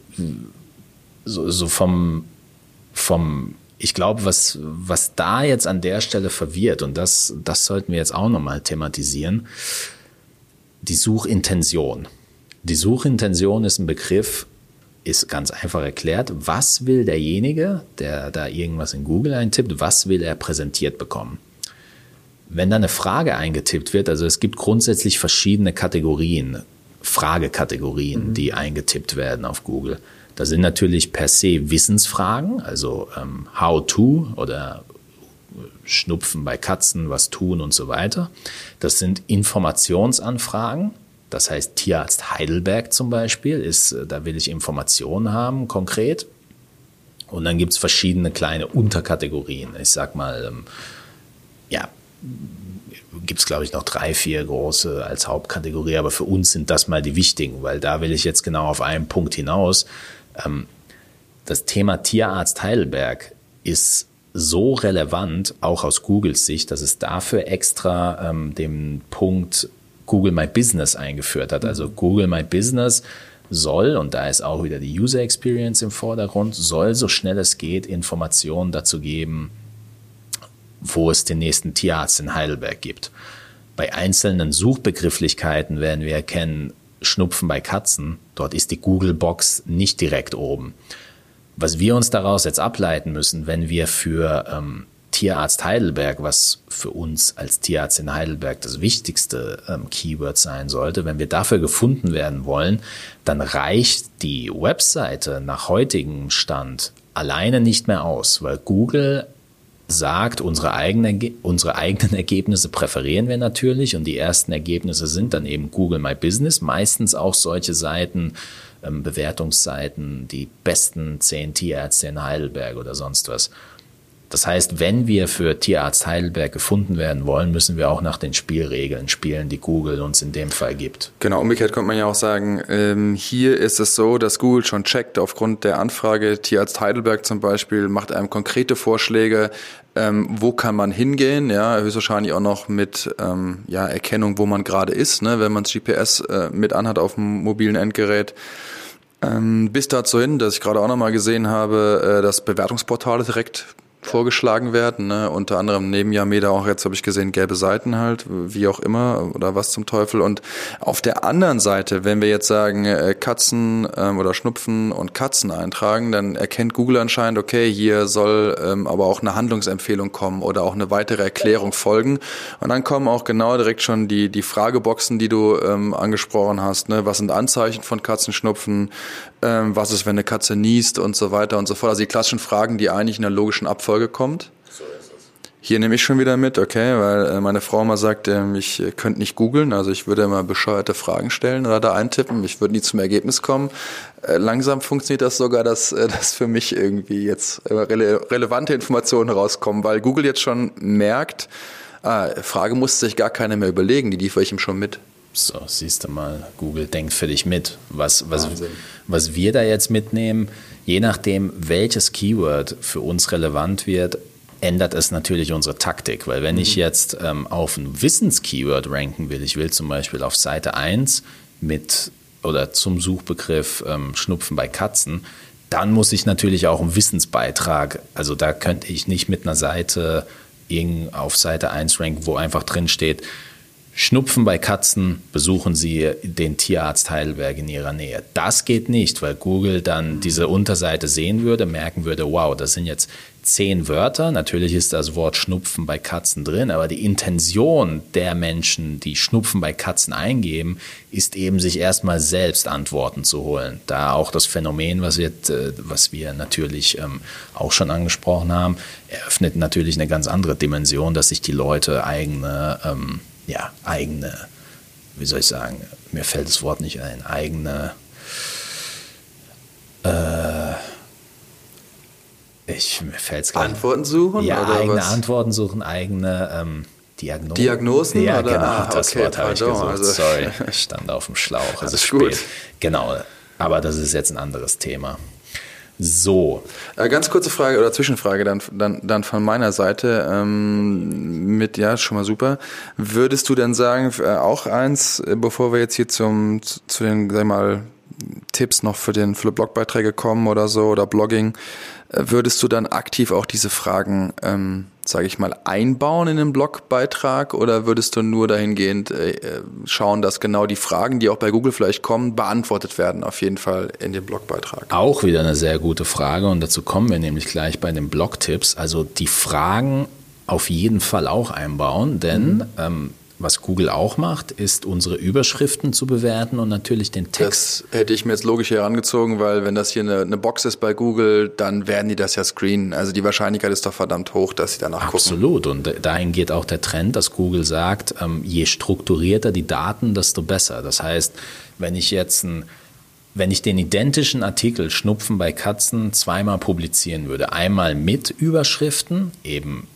so, so vom, vom, ich glaube, was, was da jetzt an der Stelle verwirrt, und das, das sollten wir jetzt auch nochmal thematisieren, die Suchintention. Die Suchintention ist ein Begriff, ist ganz einfach erklärt, was will derjenige, der da irgendwas in Google eintippt, was will er präsentiert bekommen? Wenn da eine Frage eingetippt wird, also es gibt grundsätzlich verschiedene Kategorien, Fragekategorien, mhm. die eingetippt werden auf Google. Da sind natürlich per se Wissensfragen, also ähm, How to oder Schnupfen bei Katzen, was tun und so weiter. Das sind Informationsanfragen, das heißt, Tierarzt Heidelberg zum Beispiel ist, äh, da will ich Informationen haben, konkret. Und dann gibt es verschiedene kleine Unterkategorien. Ich sag mal, ähm, ja, gibt es, glaube ich, noch drei, vier große als Hauptkategorie, aber für uns sind das mal die wichtigen, weil da will ich jetzt genau auf einen Punkt hinaus. Ähm, das Thema Tierarzt Heidelberg ist so relevant, auch aus Googles Sicht, dass es dafür extra ähm, den Punkt Google My Business eingeführt hat. Also Google My Business soll, und da ist auch wieder die User Experience im Vordergrund, soll so schnell es geht Informationen dazu geben, wo es den nächsten Tierarzt in Heidelberg gibt. Bei einzelnen Suchbegrifflichkeiten werden wir erkennen, Schnupfen bei Katzen, dort ist die Google-Box nicht direkt oben. Was wir uns daraus jetzt ableiten müssen, wenn wir für ähm, Tierarzt Heidelberg, was für uns als Tierarzt in Heidelberg das wichtigste ähm, Keyword sein sollte, wenn wir dafür gefunden werden wollen, dann reicht die Webseite nach heutigem Stand alleine nicht mehr aus, weil Google sagt, unsere eigenen, unsere eigenen Ergebnisse präferieren wir natürlich und die ersten Ergebnisse sind dann eben Google My Business, meistens auch solche Seiten, ähm, Bewertungsseiten, die besten zehn Tierärzte in Heidelberg oder sonst was. Das heißt, wenn wir für Tierarzt Heidelberg gefunden werden wollen, müssen wir auch nach den Spielregeln spielen, die Google uns in dem Fall gibt. Genau, umgekehrt könnte man ja auch sagen, ähm, hier ist es so, dass Google schon checkt aufgrund der Anfrage, Tierarzt Heidelberg zum Beispiel macht einem konkrete Vorschläge, ähm, wo kann man hingehen, ja, höchstwahrscheinlich auch noch mit ähm, ja, Erkennung, wo man gerade ist, ne, wenn man das GPS äh, mit anhat auf dem mobilen Endgerät. Ähm, bis dazu hin, dass ich gerade auch nochmal gesehen habe, äh, dass Bewertungsportale direkt vorgeschlagen werden. Ne? Unter anderem neben Yameda auch jetzt habe ich gesehen gelbe Seiten halt, wie auch immer oder was zum Teufel. Und auf der anderen Seite, wenn wir jetzt sagen äh, Katzen ähm, oder Schnupfen und Katzen eintragen, dann erkennt Google anscheinend, okay, hier soll ähm, aber auch eine Handlungsempfehlung kommen oder auch eine weitere Erklärung folgen. Und dann kommen auch genau direkt schon die die Frageboxen, die du ähm, angesprochen hast. Ne? Was sind Anzeichen von Katzenschnupfen? Ähm, was ist, wenn eine Katze niest und so weiter und so fort. Also die klassischen Fragen, die eigentlich in der logischen Abfolge kommt. So ist es. Hier nehme ich schon wieder mit, okay, weil äh, meine Frau mal sagt, äh, ich äh, könnte nicht googeln, also ich würde immer bescheuerte Fragen stellen oder da eintippen, ich würde nie zum Ergebnis kommen. Äh, langsam funktioniert das sogar, dass, dass für mich irgendwie jetzt rele relevante Informationen rauskommen, weil Google jetzt schon merkt, ah, Frage musste sich gar keiner mehr überlegen, die liefere ich ihm schon mit. So, siehst du mal, Google denkt für dich mit. Was, was, was wir da jetzt mitnehmen, je nachdem, welches Keyword für uns relevant wird, ändert es natürlich unsere Taktik. Weil wenn mhm. ich jetzt ähm, auf ein Wissenskeyword ranken will, ich will zum Beispiel auf Seite 1 mit oder zum Suchbegriff ähm, Schnupfen bei Katzen, dann muss ich natürlich auch einen Wissensbeitrag, also da könnte ich nicht mit einer Seite auf Seite 1 ranken, wo einfach drin steht, Schnupfen bei Katzen, besuchen Sie den Tierarzt Heidelberg in Ihrer Nähe. Das geht nicht, weil Google dann diese Unterseite sehen würde, merken würde, wow, das sind jetzt zehn Wörter. Natürlich ist das Wort Schnupfen bei Katzen drin, aber die Intention der Menschen, die Schnupfen bei Katzen eingeben, ist eben, sich erstmal selbst Antworten zu holen. Da auch das Phänomen, was wir, äh, was wir natürlich ähm, auch schon angesprochen haben, eröffnet natürlich eine ganz andere Dimension, dass sich die Leute eigene ähm, ja, eigene, wie soll ich sagen, mir fällt das Wort nicht ein, eigene, äh, ich, mir fällt es Antworten suchen? Ja, oder eigene was? Antworten suchen, eigene ähm, Diagnosen. Diagnosen? Ja, oder? genau, ah, das okay, Wort habe ich gesucht. Also. Sorry, ich stand auf dem Schlauch. Es ist spät. Gut. Genau, aber das ist jetzt ein anderes Thema. So. Äh, ganz kurze Frage oder Zwischenfrage dann, dann, dann von meiner Seite. Ähm, mit, ja, schon mal super. Würdest du denn sagen, äh, auch eins, äh, bevor wir jetzt hier zum, zu den, sag mal, Tipps noch für den für Blogbeiträge kommen oder so oder Blogging, würdest du dann aktiv auch diese Fragen ähm, sage ich mal, einbauen in den Blogbeitrag oder würdest du nur dahingehend äh, schauen, dass genau die Fragen, die auch bei Google vielleicht kommen, beantwortet werden, auf jeden Fall in dem Blogbeitrag? Auch wieder eine sehr gute Frage und dazu kommen wir nämlich gleich bei den Blogtipps. Also die Fragen auf jeden Fall auch einbauen, denn mhm. ähm, was Google auch macht, ist unsere Überschriften zu bewerten und natürlich den Text. Das hätte ich mir jetzt logisch herangezogen, weil wenn das hier eine, eine Box ist bei Google, dann werden die das ja screenen. Also die Wahrscheinlichkeit ist doch verdammt hoch, dass sie danach Absolut. gucken. Absolut. Und dahin geht auch der Trend, dass Google sagt, ähm, je strukturierter die Daten, desto besser. Das heißt, wenn ich jetzt ein wenn ich den identischen Artikel Schnupfen bei Katzen zweimal publizieren würde, einmal mit Überschriften, eben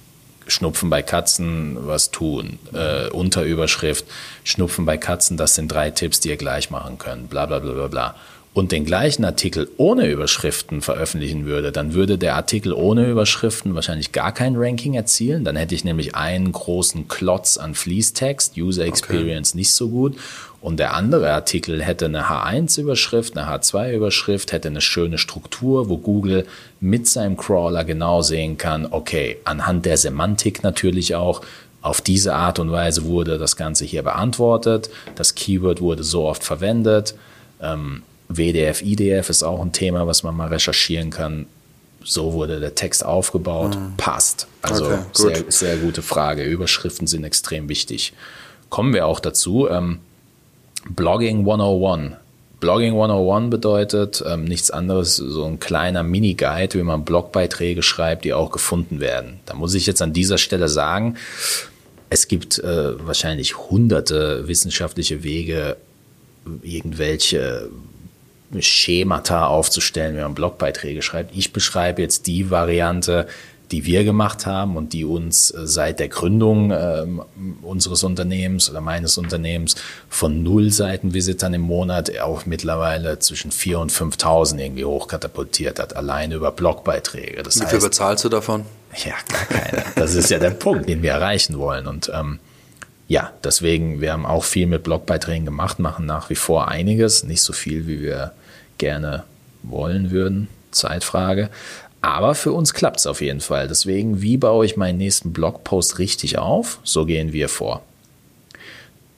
Schnupfen bei Katzen was tun. Äh, Unterüberschrift, Schnupfen bei Katzen, das sind drei Tipps, die ihr gleich machen könnt. Bla bla bla bla bla. Und den gleichen Artikel ohne Überschriften veröffentlichen würde, dann würde der Artikel ohne Überschriften wahrscheinlich gar kein Ranking erzielen. Dann hätte ich nämlich einen großen Klotz an Fließtext, User Experience okay. nicht so gut. Und der andere Artikel hätte eine H1-Überschrift, eine H2-Überschrift, hätte eine schöne Struktur, wo Google mit seinem Crawler genau sehen kann, okay, anhand der Semantik natürlich auch, auf diese Art und Weise wurde das Ganze hier beantwortet, das Keyword wurde so oft verwendet. Ähm, WDF, IDF ist auch ein Thema, was man mal recherchieren kann. So wurde der Text aufgebaut, mhm. passt. Also okay, sehr, sehr gute Frage. Überschriften sind extrem wichtig. Kommen wir auch dazu. Ähm, Blogging 101. Blogging 101 bedeutet ähm, nichts anderes, so ein kleiner Mini-Guide, wie man Blogbeiträge schreibt, die auch gefunden werden. Da muss ich jetzt an dieser Stelle sagen, es gibt äh, wahrscheinlich hunderte wissenschaftliche Wege, irgendwelche Schemata aufzustellen, wie man Blogbeiträge schreibt. Ich beschreibe jetzt die Variante, die wir gemacht haben und die uns äh, seit der Gründung äh, unseres Unternehmens oder meines Unternehmens von null Seitenvisitern im Monat auf mittlerweile zwischen 4.000 und 5.000 irgendwie hochkatapultiert hat, alleine über Blogbeiträge. Das Wie viel heißt, bezahlst du davon? Ja, gar keine. Das ist ja der Punkt, den wir erreichen wollen. Und ähm, ja, deswegen, wir haben auch viel mit Blogbeiträgen gemacht, machen nach wie vor einiges, nicht so viel, wie wir gerne wollen würden. Zeitfrage. Aber für uns klappt es auf jeden Fall. Deswegen, wie baue ich meinen nächsten Blogpost richtig auf? So gehen wir vor.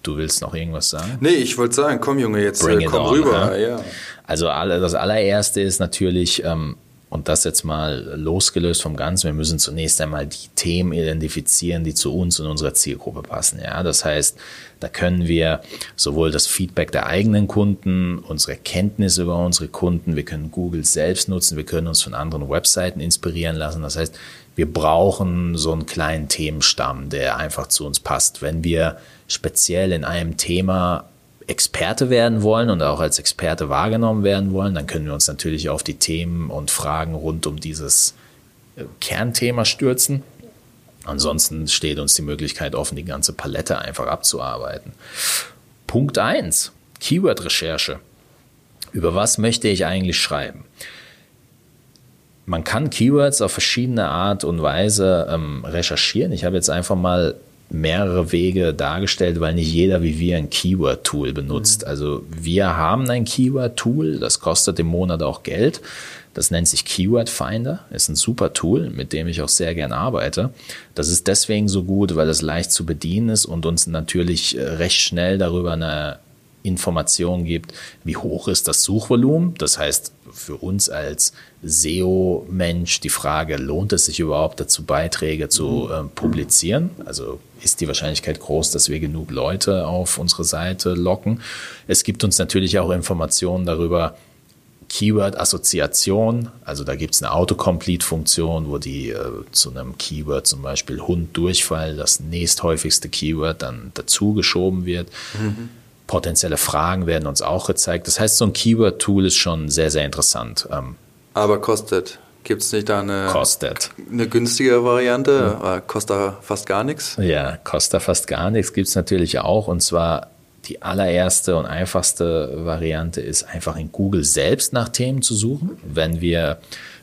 Du willst noch irgendwas sagen? Nee, ich wollte sagen, komm Junge, jetzt äh, komm on, rüber. Ja. Also das allererste ist natürlich, ähm, und das jetzt mal losgelöst vom Ganzen, wir müssen zunächst einmal die Themen identifizieren, die zu uns und unserer Zielgruppe passen. Ja, das heißt, da können wir sowohl das Feedback der eigenen Kunden, unsere Kenntnis über unsere Kunden, wir können Google selbst nutzen, wir können uns von anderen Webseiten inspirieren lassen. Das heißt, wir brauchen so einen kleinen Themenstamm, der einfach zu uns passt. Wenn wir speziell in einem Thema Experte werden wollen und auch als Experte wahrgenommen werden wollen, dann können wir uns natürlich auf die Themen und Fragen rund um dieses äh, Kernthema stürzen. Ansonsten steht uns die Möglichkeit offen, die ganze Palette einfach abzuarbeiten. Punkt 1, Keyword-Recherche. Über was möchte ich eigentlich schreiben? Man kann Keywords auf verschiedene Art und Weise ähm, recherchieren. Ich habe jetzt einfach mal mehrere Wege dargestellt, weil nicht jeder wie wir ein Keyword-Tool benutzt. Mhm. Also wir haben ein Keyword-Tool, das kostet im Monat auch Geld. Das nennt sich Keyword Finder, ist ein super Tool, mit dem ich auch sehr gern arbeite. Das ist deswegen so gut, weil es leicht zu bedienen ist und uns natürlich äh, recht schnell darüber eine Information gibt, wie hoch ist das Suchvolumen. Das heißt, für uns als SEO-Mensch die Frage, lohnt es sich überhaupt dazu, Beiträge zu äh, publizieren? Also ist die Wahrscheinlichkeit groß, dass wir genug Leute auf unsere Seite locken. Es gibt uns natürlich auch Informationen darüber, Keyword-Assoziation, also da gibt es eine Autocomplete-Funktion, wo die äh, zu einem Keyword zum Beispiel Hund Durchfall, das nächsthäufigste Keyword, dann dazu geschoben wird. Mhm. Potenzielle Fragen werden uns auch gezeigt. Das heißt, so ein Keyword-Tool ist schon sehr, sehr interessant. Ähm, Aber kostet. Gibt es nicht da eine, kostet. eine günstige Variante? Ja. Kostet fast gar nichts? Ja, kostet fast gar nichts. Gibt es natürlich auch. Und zwar die allererste und einfachste Variante ist einfach in Google selbst nach Themen zu suchen. Wenn wir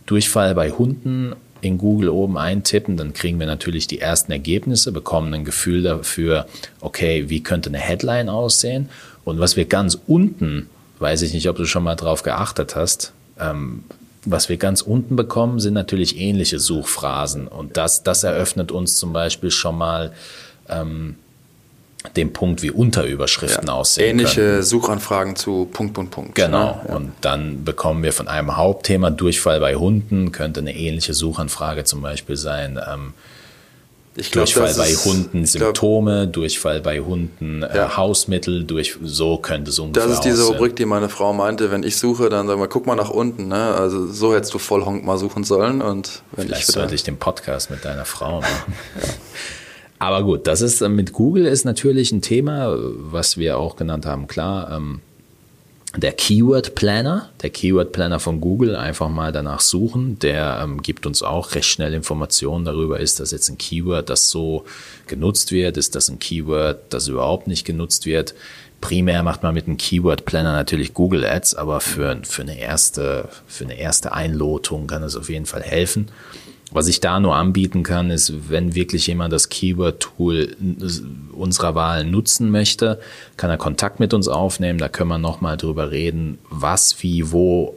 Durchfall bei Hunden in Google oben eintippen, dann kriegen wir natürlich die ersten Ergebnisse, bekommen ein Gefühl dafür, okay, wie könnte eine Headline aussehen. Und was wir ganz unten, weiß ich nicht, ob du schon mal drauf geachtet hast, ähm, was wir ganz unten bekommen, sind natürlich ähnliche Suchphrasen. Und das, das eröffnet uns zum Beispiel schon mal ähm, den Punkt, wie Unterüberschriften ja, aussehen. Ähnliche können. Suchanfragen zu Punkt, Punkt, Punkt. Genau. Ne? Ja. Und dann bekommen wir von einem Hauptthema Durchfall bei Hunden, könnte eine ähnliche Suchanfrage zum Beispiel sein. Ähm, ich glaub, Durchfall bei ist, Hunden Symptome, glaub, Durchfall bei Hunden äh, ja. Hausmittel, durch, so könnte es ungefähr Das ist diese Rubrik, die meine Frau meinte, wenn ich suche, dann sagen wir, guck mal nach unten. Ne? Also so hättest du Vollhonk mal suchen sollen. Und wenn Vielleicht ich sollte ich den Podcast mit deiner Frau machen. ja. Aber gut, das ist äh, mit Google ist natürlich ein Thema, was wir auch genannt haben. Klar, ähm, der Keyword Planner, der Keyword Planner von Google, einfach mal danach suchen. Der ähm, gibt uns auch recht schnell Informationen darüber, ist das jetzt ein Keyword, das so genutzt wird, ist das ein Keyword, das überhaupt nicht genutzt wird. Primär macht man mit einem Keyword Planner natürlich Google Ads, aber für, für, eine erste, für eine erste Einlotung kann es auf jeden Fall helfen. Was ich da nur anbieten kann, ist, wenn wirklich jemand das Keyword-Tool unserer Wahl nutzen möchte, kann er Kontakt mit uns aufnehmen. Da können wir nochmal drüber reden, was, wie, wo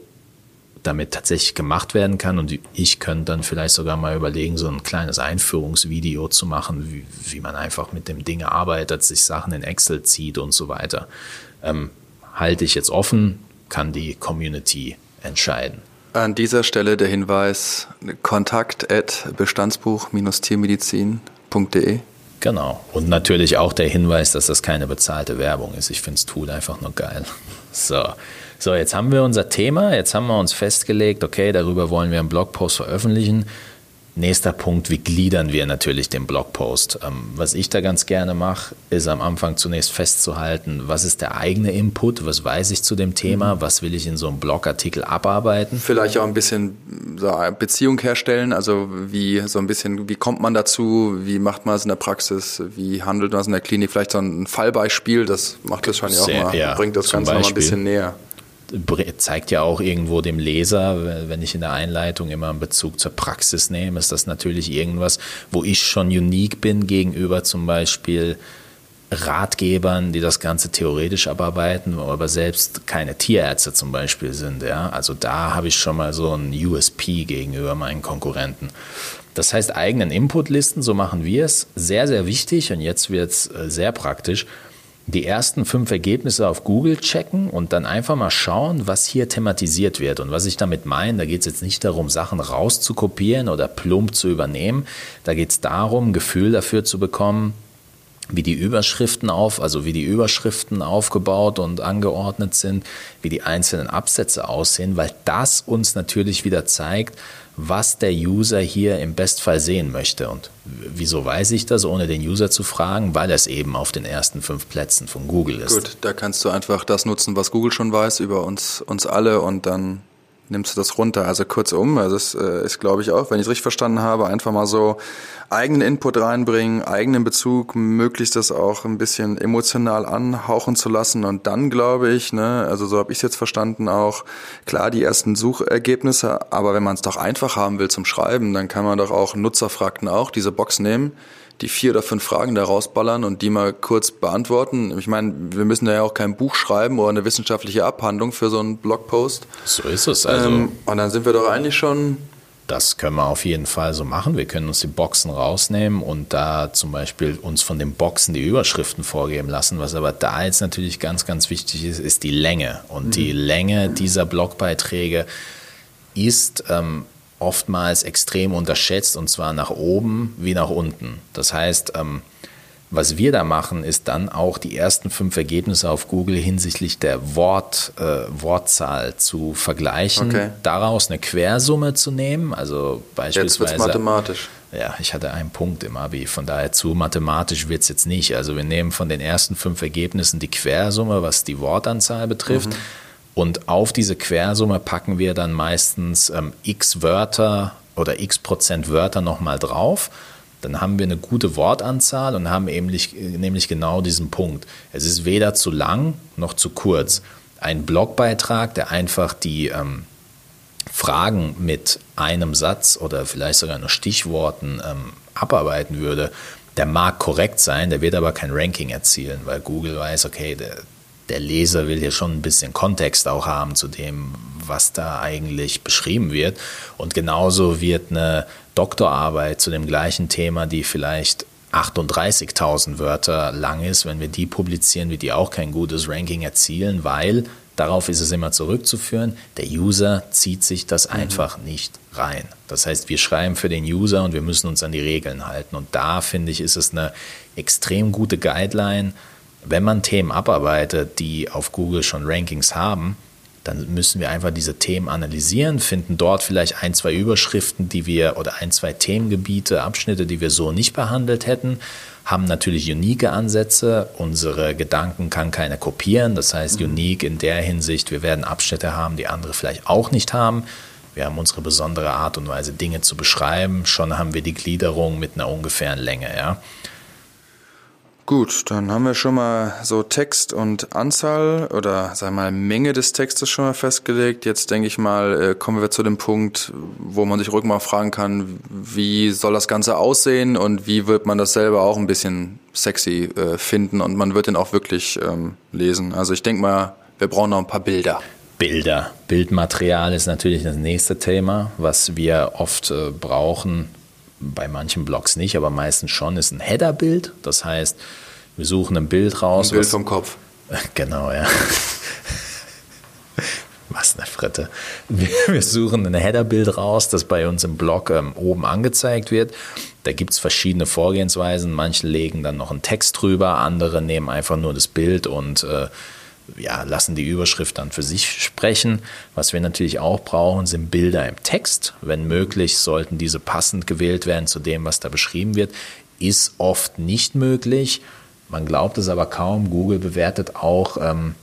damit tatsächlich gemacht werden kann. Und ich könnte dann vielleicht sogar mal überlegen, so ein kleines Einführungsvideo zu machen, wie, wie man einfach mit dem Ding arbeitet, sich Sachen in Excel zieht und so weiter. Ähm, halte ich jetzt offen, kann die Community entscheiden. An dieser Stelle der Hinweis kontakt bestandsbuch-tiermedizin.de. Genau. Und natürlich auch der Hinweis, dass das keine bezahlte Werbung ist. Ich finde das Tool einfach nur geil. So. So, jetzt haben wir unser Thema. Jetzt haben wir uns festgelegt, okay, darüber wollen wir einen Blogpost veröffentlichen. Nächster Punkt, wie gliedern wir natürlich den Blogpost? Ähm, was ich da ganz gerne mache, ist am Anfang zunächst festzuhalten, was ist der eigene Input, was weiß ich zu dem Thema, mhm. was will ich in so einem Blogartikel abarbeiten. Vielleicht auch ein bisschen Beziehung herstellen, also wie so ein bisschen, wie kommt man dazu, wie macht man es in der Praxis, wie handelt man es in der Klinik, vielleicht so ein Fallbeispiel, das macht das schon ja auch mal, ja, bringt das Ganze noch mal ein bisschen näher zeigt ja auch irgendwo dem Leser, wenn ich in der Einleitung immer einen Bezug zur Praxis nehme, ist das natürlich irgendwas, wo ich schon unique bin gegenüber zum Beispiel Ratgebern, die das Ganze theoretisch abarbeiten, aber selbst keine Tierärzte zum Beispiel sind. Ja? Also da habe ich schon mal so ein USP gegenüber meinen Konkurrenten. Das heißt, eigenen Inputlisten, so machen wir es, sehr, sehr wichtig und jetzt wird es äh, sehr praktisch die ersten fünf Ergebnisse auf Google checken und dann einfach mal schauen, was hier thematisiert wird. Und was ich damit meine, da geht es jetzt nicht darum, Sachen rauszukopieren oder plump zu übernehmen. Da geht es darum, Gefühl dafür zu bekommen, wie die Überschriften auf, also wie die Überschriften aufgebaut und angeordnet sind, wie die einzelnen Absätze aussehen, weil das uns natürlich wieder zeigt, was der User hier im Bestfall sehen möchte. Und wieso weiß ich das, ohne den User zu fragen? Weil es eben auf den ersten fünf Plätzen von Google ist. Gut, da kannst du einfach das nutzen, was Google schon weiß über uns, uns alle und dann nimmst du das runter. Also kurzum, also es äh, ist, glaube ich, auch, wenn ich es richtig verstanden habe, einfach mal so eigenen Input reinbringen, eigenen Bezug, möglichst das auch ein bisschen emotional anhauchen zu lassen. Und dann glaube ich, ne, also so habe ich es jetzt verstanden, auch klar die ersten Suchergebnisse, aber wenn man es doch einfach haben will zum Schreiben, dann kann man doch auch Nutzerfrakten auch diese Box nehmen die vier oder fünf Fragen da rausballern und die mal kurz beantworten. Ich meine, wir müssen ja auch kein Buch schreiben oder eine wissenschaftliche Abhandlung für so einen Blogpost. So ist es. Also ähm, und dann sind wir doch eigentlich schon das können wir auf jeden Fall so machen. Wir können uns die Boxen rausnehmen und da zum Beispiel uns von den Boxen die Überschriften vorgeben lassen. Was aber da jetzt natürlich ganz, ganz wichtig ist, ist die Länge. Und mhm. die Länge dieser Blogbeiträge ist ähm, oftmals extrem unterschätzt und zwar nach oben wie nach unten. Das heißt, ähm, was wir da machen, ist dann auch die ersten fünf Ergebnisse auf Google hinsichtlich der Wort, äh, Wortzahl zu vergleichen, okay. daraus eine Quersumme zu nehmen. Also beispielsweise. Jetzt mathematisch. Ja, ich hatte einen Punkt im Abi, von daher zu mathematisch wird es jetzt nicht. Also wir nehmen von den ersten fünf Ergebnissen die Quersumme, was die Wortanzahl betrifft. Mhm und auf diese Quersumme packen wir dann meistens ähm, x Wörter oder x Prozent Wörter nochmal drauf. Dann haben wir eine gute Wortanzahl und haben nämlich, nämlich genau diesen Punkt. Es ist weder zu lang noch zu kurz. Ein Blogbeitrag, der einfach die ähm, Fragen mit einem Satz oder vielleicht sogar nur Stichworten ähm, abarbeiten würde, der mag korrekt sein, der wird aber kein Ranking erzielen, weil Google weiß, okay, der, der Leser will ja schon ein bisschen Kontext auch haben zu dem, was da eigentlich beschrieben wird. Und genauso wird eine Doktorarbeit zu dem gleichen Thema, die vielleicht 38.000 Wörter lang ist, wenn wir die publizieren, wird die auch kein gutes Ranking erzielen, weil darauf ist es immer zurückzuführen, der User zieht sich das mhm. einfach nicht rein. Das heißt, wir schreiben für den User und wir müssen uns an die Regeln halten. Und da finde ich, ist es eine extrem gute Guideline, wenn man Themen abarbeitet, die auf Google schon Rankings haben, dann müssen wir einfach diese Themen analysieren, finden dort vielleicht ein, zwei Überschriften, die wir oder ein, zwei Themengebiete, Abschnitte, die wir so nicht behandelt hätten, haben natürlich unique Ansätze. Unsere Gedanken kann keiner kopieren. Das heißt, mhm. unique in der Hinsicht, wir werden Abschnitte haben, die andere vielleicht auch nicht haben. Wir haben unsere besondere Art und Weise, Dinge zu beschreiben. Schon haben wir die Gliederung mit einer ungefähren Länge, ja. Gut, dann haben wir schon mal so Text und Anzahl oder wir mal Menge des Textes schon mal festgelegt. Jetzt denke ich mal, äh, kommen wir zu dem Punkt, wo man sich ruhig mal fragen kann, wie soll das Ganze aussehen und wie wird man das selber auch ein bisschen sexy äh, finden und man wird den auch wirklich ähm, lesen. Also ich denke mal, wir brauchen noch ein paar Bilder. Bilder. Bildmaterial ist natürlich das nächste Thema, was wir oft äh, brauchen bei manchen Blogs nicht, aber meistens schon, ist ein Header-Bild. Das heißt, wir suchen ein Bild raus. Ein Bild vom Kopf. Genau, ja. Was eine Fritte. Wir, suchen ein Header-Bild raus, das bei uns im Blog ähm, oben angezeigt wird. Da gibt es verschiedene Vorgehensweisen. Manche legen dann noch einen Text drüber, andere nehmen einfach nur das Bild und äh, ja, lassen die Überschrift dann für sich sprechen. Was wir natürlich auch brauchen, sind Bilder im Text. Wenn möglich, sollten diese passend gewählt werden zu dem, was da beschrieben wird. Ist oft nicht möglich. Man glaubt es aber kaum. Google bewertet auch ähm,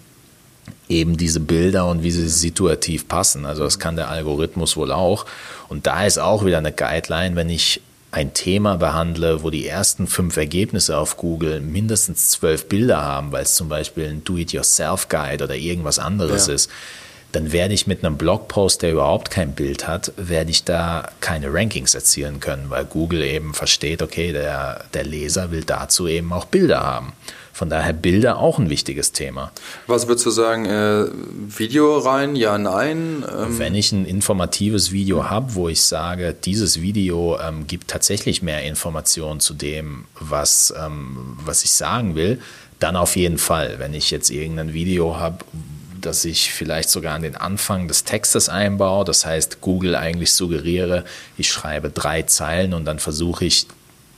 eben diese Bilder und wie sie situativ passen. Also das kann der Algorithmus wohl auch. Und da ist auch wieder eine Guideline, wenn ich ein Thema behandle, wo die ersten fünf Ergebnisse auf Google mindestens zwölf Bilder haben, weil es zum Beispiel ein Do-it-yourself-Guide oder irgendwas anderes ja. ist, dann werde ich mit einem Blogpost, der überhaupt kein Bild hat, werde ich da keine Rankings erzielen können, weil Google eben versteht, okay, der, der Leser will dazu eben auch Bilder haben. Von daher Bilder auch ein wichtiges Thema. Was würdest du sagen, äh, Video rein, ja, nein? Ähm Wenn ich ein informatives Video habe, wo ich sage, dieses Video ähm, gibt tatsächlich mehr Informationen zu dem, was, ähm, was ich sagen will, dann auf jeden Fall. Wenn ich jetzt irgendein Video habe, dass ich vielleicht sogar an den Anfang des Textes einbaue. Das heißt, Google eigentlich suggeriere, ich schreibe drei Zeilen und dann versuche ich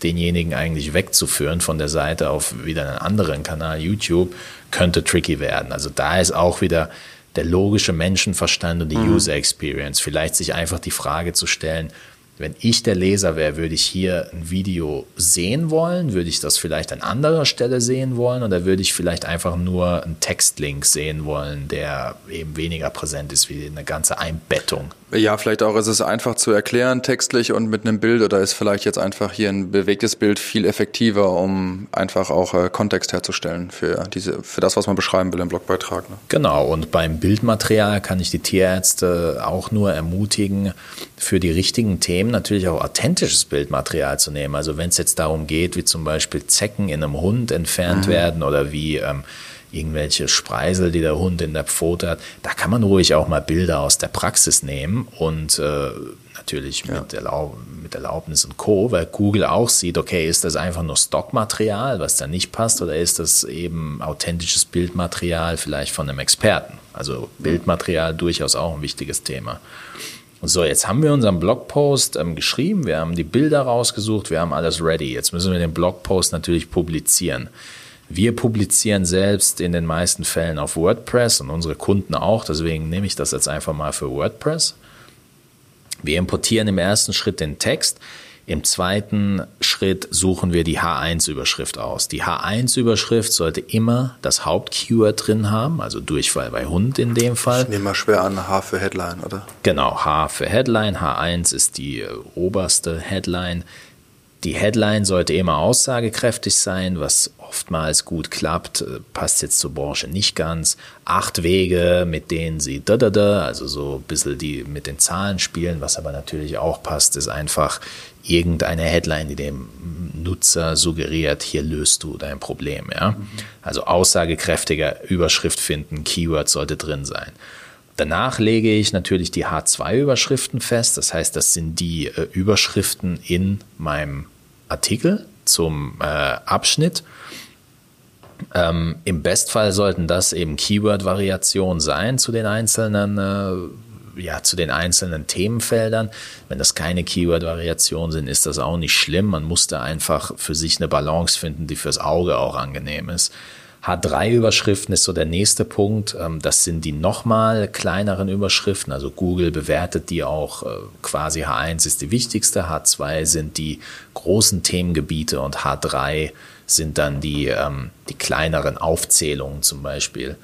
denjenigen eigentlich wegzuführen von der Seite auf wieder einen anderen Kanal, YouTube, könnte tricky werden. Also da ist auch wieder der logische Menschenverstand und die mhm. User Experience. Vielleicht sich einfach die Frage zu stellen, wenn ich der Leser wäre, würde ich hier ein Video sehen wollen? Würde ich das vielleicht an anderer Stelle sehen wollen? Oder würde ich vielleicht einfach nur einen Textlink sehen wollen, der eben weniger präsent ist wie eine ganze Einbettung? Ja, vielleicht auch ist es einfach zu erklären textlich und mit einem Bild oder ist vielleicht jetzt einfach hier ein bewegtes Bild viel effektiver, um einfach auch äh, Kontext herzustellen für diese, für das, was man beschreiben will im Blogbeitrag. Ne? Genau. Und beim Bildmaterial kann ich die Tierärzte auch nur ermutigen, für die richtigen Themen natürlich auch authentisches Bildmaterial zu nehmen. Also wenn es jetzt darum geht, wie zum Beispiel Zecken in einem Hund entfernt mhm. werden oder wie ähm, irgendwelche Spreisel, die der Hund in der Pfote hat. Da kann man ruhig auch mal Bilder aus der Praxis nehmen und äh, natürlich ja. mit, Erlaub mit Erlaubnis und Co., weil Google auch sieht, okay, ist das einfach nur Stockmaterial, was da nicht passt, oder ist das eben authentisches Bildmaterial vielleicht von einem Experten? Also Bildmaterial durchaus auch ein wichtiges Thema. So, jetzt haben wir unseren Blogpost ähm, geschrieben, wir haben die Bilder rausgesucht, wir haben alles ready. Jetzt müssen wir den Blogpost natürlich publizieren. Wir publizieren selbst in den meisten Fällen auf WordPress und unsere Kunden auch, deswegen nehme ich das jetzt einfach mal für WordPress. Wir importieren im ersten Schritt den Text. Im zweiten Schritt suchen wir die H1-Überschrift aus. Die H1-Überschrift sollte immer das Hauptkeyword drin haben, also Durchfall bei Hund in dem Fall. Ich nehme mal schwer an, H für Headline, oder? Genau, H für Headline. H1 ist die oberste Headline Die Headline sollte immer aussagekräftig sein, was oftmals gut klappt, äh, passt jetzt zur Branche nicht ganz. Acht Wege, mit denen sie da da da, also so ein bisschen die mit den Zahlen spielen, was aber natürlich auch passt, ist einfach irgendeine Headline, die dem Nutzer suggeriert, hier löst du dein Problem. Ja? Also aussagekräftige Überschrift finden, Keyword sollte drin sein. Danach lege ich natürlich die H2-Überschriften fest. Das heißt, das sind die äh, Überschriften in meinem Artikel zum äh, Abschnitt. Ähm, Im Bestfall sollten das eben Keyword-Variationen sein zu den einzelnen äh, ja, zu den einzelnen Themenfeldern. Wenn das keine Keyword-Variationen sind, ist das auch nicht schlimm. Man muss da einfach für sich eine Balance finden, die fürs Auge auch angenehm ist. H3-Überschriften ist so der nächste Punkt. Ähm, das sind die nochmal kleineren Überschriften. Also Google bewertet die auch äh, quasi. H1 ist die wichtigste, H2 sind die großen Themengebiete und H3 sind dann die, ähm, die kleineren Aufzählungen zum Beispiel.